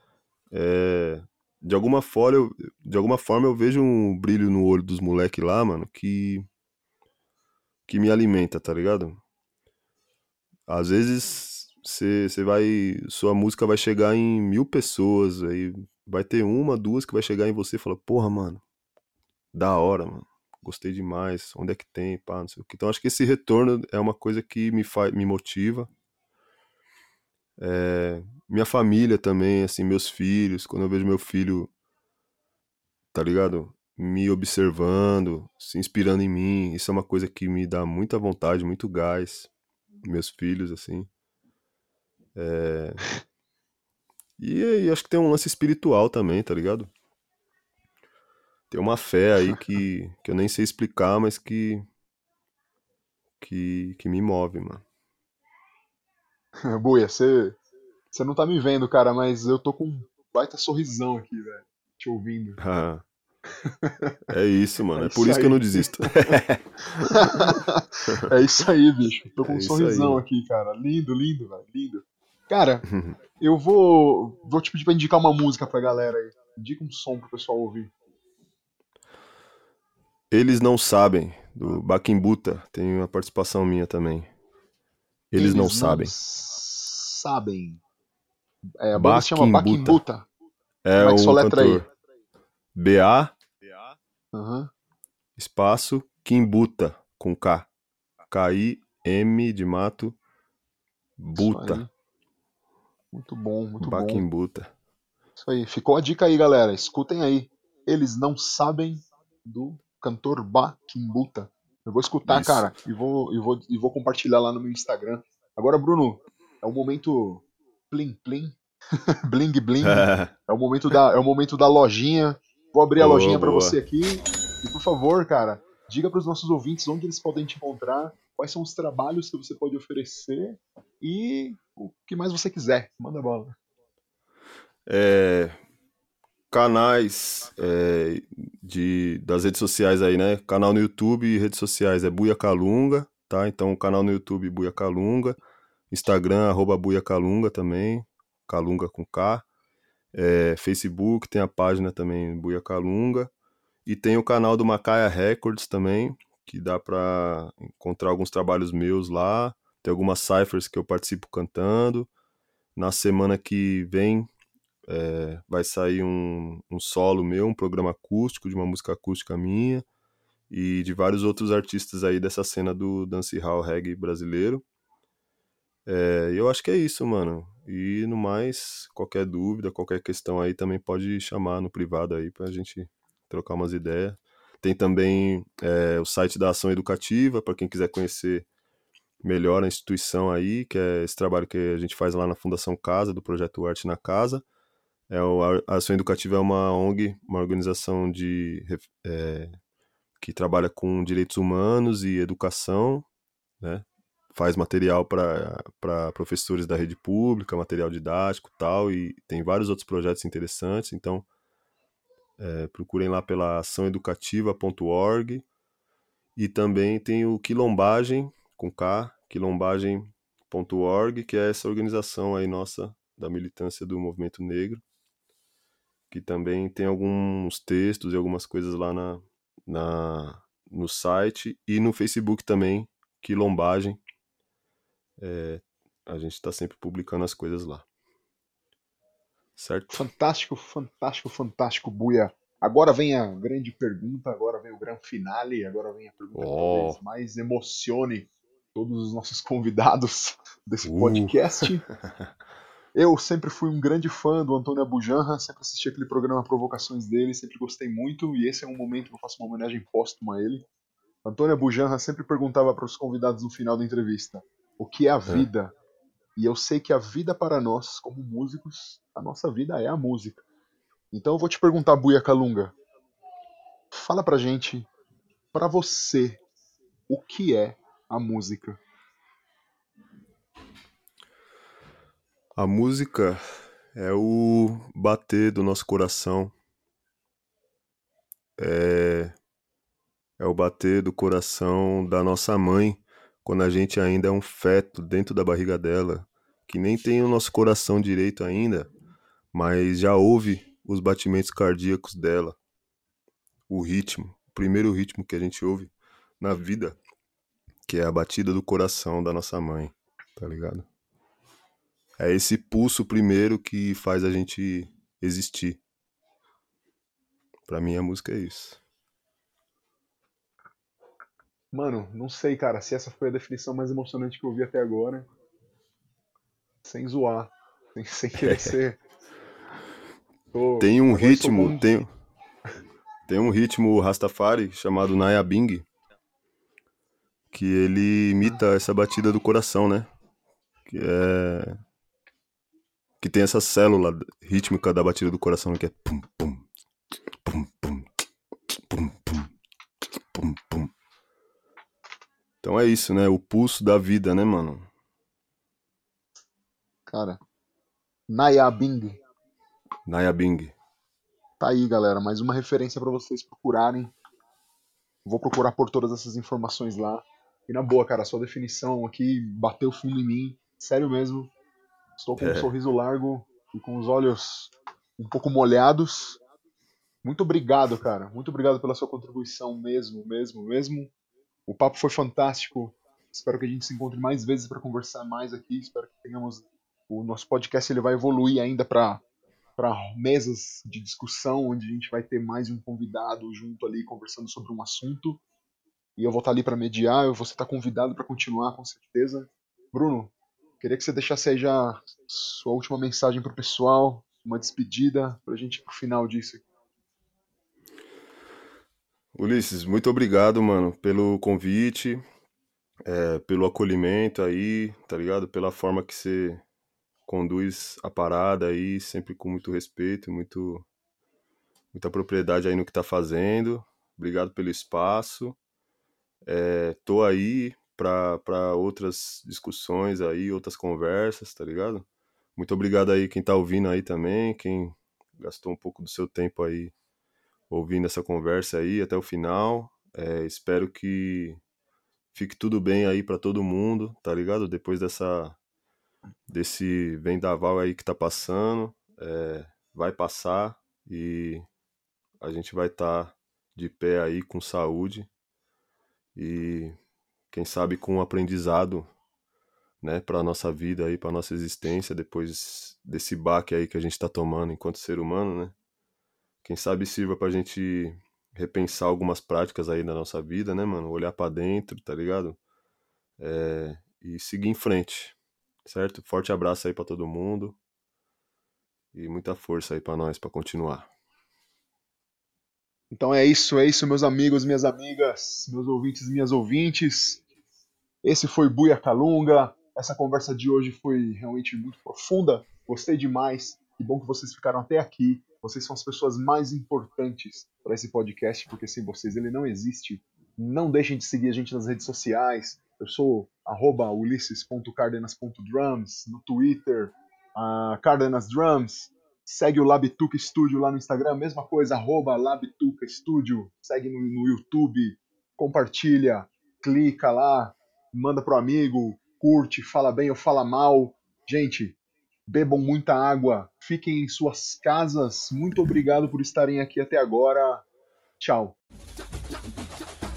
é, de alguma forma, eu, de alguma forma eu vejo um brilho no olho dos moleques lá, mano, que que me alimenta, tá ligado? Às vezes você vai. Sua música vai chegar em mil pessoas, aí vai ter uma, duas que vai chegar em você e fala, porra, mano, da hora, mano. Gostei demais, onde é que tem, pá, não sei o que. Então acho que esse retorno é uma coisa que me, faz, me motiva. É, minha família também, assim, meus filhos, quando eu vejo meu filho, tá ligado? Me observando, se inspirando em mim. Isso é uma coisa que me dá muita vontade, muito gás. Meus filhos, assim. É... E, e acho que tem um lance espiritual também, tá ligado? Tem uma fé aí que, que eu nem sei explicar, mas que, que, que me move, mano. Buia, você, você não tá me vendo, cara, mas eu tô com um baita sorrisão aqui, velho, te ouvindo. Ah. É isso, mano. É, é por isso, isso que eu não desisto. é isso aí, bicho. Tô com é um sorrisão aí. aqui, cara. Lindo, lindo, velho. Lindo. Cara, eu vou, vou te pedir pra indicar uma música pra galera aí. Indica um som pro pessoal ouvir. Eles não sabem, do Bakimbuta. Tem uma participação minha também. Eles, Eles não, não sabem. Sabem. É, a banda se chama Bakimbuta. É, é um cantor. Aí? B-A Uhum. Espaço Kimbuta, com K. K-I-M de mato, Buta. Muito bom, muito Bakimbuta. bom. Isso aí. Ficou a dica aí, galera. Escutem aí. Eles não sabem do cantor Bakimbuta. Eu vou escutar, Isso. cara, e vou, e, vou, e vou compartilhar lá no meu Instagram. Agora, Bruno, é o momento plim plim, bling bling. é o momento da é o momento da lojinha Vou abrir a lojinha para você aqui. E por favor, cara, diga para os nossos ouvintes onde eles podem te encontrar, quais são os trabalhos que você pode oferecer e o que mais você quiser. Manda bola. É, canais é, de, das redes sociais aí, né? Canal no YouTube e redes sociais é Buia Calunga, tá? Então, canal no YouTube Buia Calunga, Instagram arroba Buia Calunga também, Calunga com K. É, Facebook, tem a página também Buia Calunga. E tem o canal do Macaia Records também, que dá para encontrar alguns trabalhos meus lá. Tem algumas ciphers que eu participo cantando. Na semana que vem é, vai sair um, um solo meu, um programa acústico, de uma música acústica minha. E de vários outros artistas aí dessa cena do dancehall reggae brasileiro. É, eu acho que é isso, mano. E no mais, qualquer dúvida, qualquer questão aí também pode chamar no privado aí pra gente trocar umas ideias. Tem também é, o site da Ação Educativa, para quem quiser conhecer melhor a instituição aí, que é esse trabalho que a gente faz lá na Fundação Casa, do projeto Arte na Casa. É, a Ação Educativa é uma ONG, uma organização de, é, que trabalha com direitos humanos e educação, né? Faz material para professores da rede pública, material didático tal, e tem vários outros projetos interessantes, então é, procurem lá pela açãoeducativa.org e também tem o Quilombagem, com K, quilombagem.org, que é essa organização aí nossa da militância do movimento negro, que também tem alguns textos e algumas coisas lá na, na, no site e no Facebook também, Quilombagem. É, a gente está sempre publicando as coisas lá. Certo? Fantástico, fantástico, fantástico, Buia. Agora vem a grande pergunta, agora vem o grande finale, agora vem a pergunta oh. que talvez mais emocione todos os nossos convidados desse uh. podcast. Eu sempre fui um grande fã do Antônio Abujanra, sempre assisti aquele programa Provocações dele, sempre gostei muito, e esse é um momento que eu faço uma homenagem póstuma a ele. Antônio Abujanra sempre perguntava para os convidados no final da entrevista o que é a é. vida. É. E eu sei que a vida para nós, como músicos, a nossa vida é a música. Então eu vou te perguntar, Buia Kalunga, fala pra gente, para você, o que é a música? A música é o bater do nosso coração. É, é o bater do coração da nossa mãe quando a gente ainda é um feto dentro da barriga dela, que nem tem o nosso coração direito ainda, mas já ouve os batimentos cardíacos dela, o ritmo, o primeiro ritmo que a gente ouve na vida, que é a batida do coração da nossa mãe, tá ligado? É esse pulso primeiro que faz a gente existir. Pra mim a música é isso. Mano, não sei, cara, se essa foi a definição mais emocionante que eu vi até agora. Sem zoar. Sem, sem querer ser. Tô, tem um ritmo, tem, tem um ritmo Rastafari chamado Naya Bing, que ele imita essa batida do coração, né? Que é que tem essa célula rítmica da batida do coração que é pum pum pum pum pum pum pum. Então é isso, né? O pulso da vida, né, mano? Cara, Naya Bing. Naya Bing. Tá aí, galera, mais uma referência para vocês procurarem. Vou procurar por todas essas informações lá. E na boa, cara, sua definição aqui bateu fundo em mim. Sério mesmo. Estou com é. um sorriso largo e com os olhos um pouco molhados. Muito obrigado, cara. Muito obrigado pela sua contribuição mesmo, mesmo, mesmo. O papo foi fantástico. Espero que a gente se encontre mais vezes para conversar mais aqui. Espero que tenhamos o nosso podcast ele vai evoluir ainda para para mesas de discussão onde a gente vai ter mais um convidado junto ali conversando sobre um assunto. E eu vou estar ali para mediar, vou estar convidado para continuar com certeza. Bruno, Queria que você deixasse aí já sua última mensagem para o pessoal, uma despedida, para a gente pro final disso. Ulisses, muito obrigado, mano, pelo convite, é, pelo acolhimento aí, tá ligado? Pela forma que você conduz a parada aí, sempre com muito respeito, muito, muita propriedade aí no que tá fazendo. Obrigado pelo espaço. É, tô aí para outras discussões aí, outras conversas, tá ligado? Muito obrigado aí quem tá ouvindo aí também, quem gastou um pouco do seu tempo aí ouvindo essa conversa aí até o final. É, espero que fique tudo bem aí para todo mundo, tá ligado? Depois dessa desse vendaval aí que tá passando, é, vai passar e a gente vai estar tá de pé aí com saúde e quem sabe com um aprendizado, né, para nossa vida aí, para nossa existência depois desse baque aí que a gente está tomando enquanto ser humano, né? Quem sabe sirva para a gente repensar algumas práticas aí da nossa vida, né, mano? Olhar para dentro, tá ligado? É, e seguir em frente, certo? Forte abraço aí para todo mundo e muita força aí para nós para continuar. Então é isso, é isso, meus amigos, minhas amigas, meus ouvintes, minhas ouvintes. Esse foi Buia Calunga. Essa conversa de hoje foi realmente muito profunda. Gostei demais. Que bom que vocês ficaram até aqui. Vocês são as pessoas mais importantes para esse podcast, porque sem vocês ele não existe. Não deixem de seguir a gente nas redes sociais. Eu sou ulisses.cardenas.drums no Twitter, uh, Cardenas Drums. Segue o Labituca Studio lá no Instagram, mesma coisa, arroba Labituca Studio. Segue no, no YouTube, compartilha, clica lá, manda pro amigo, curte, fala bem ou fala mal. Gente, bebam muita água, fiquem em suas casas. Muito obrigado por estarem aqui até agora. Tchau.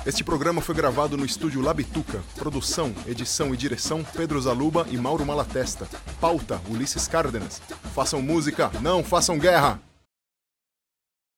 Este programa foi gravado no estúdio Labituca. Produção, edição e direção Pedro Zaluba e Mauro Malatesta. Pauta Ulisses Cárdenas. Façam música, não façam guerra!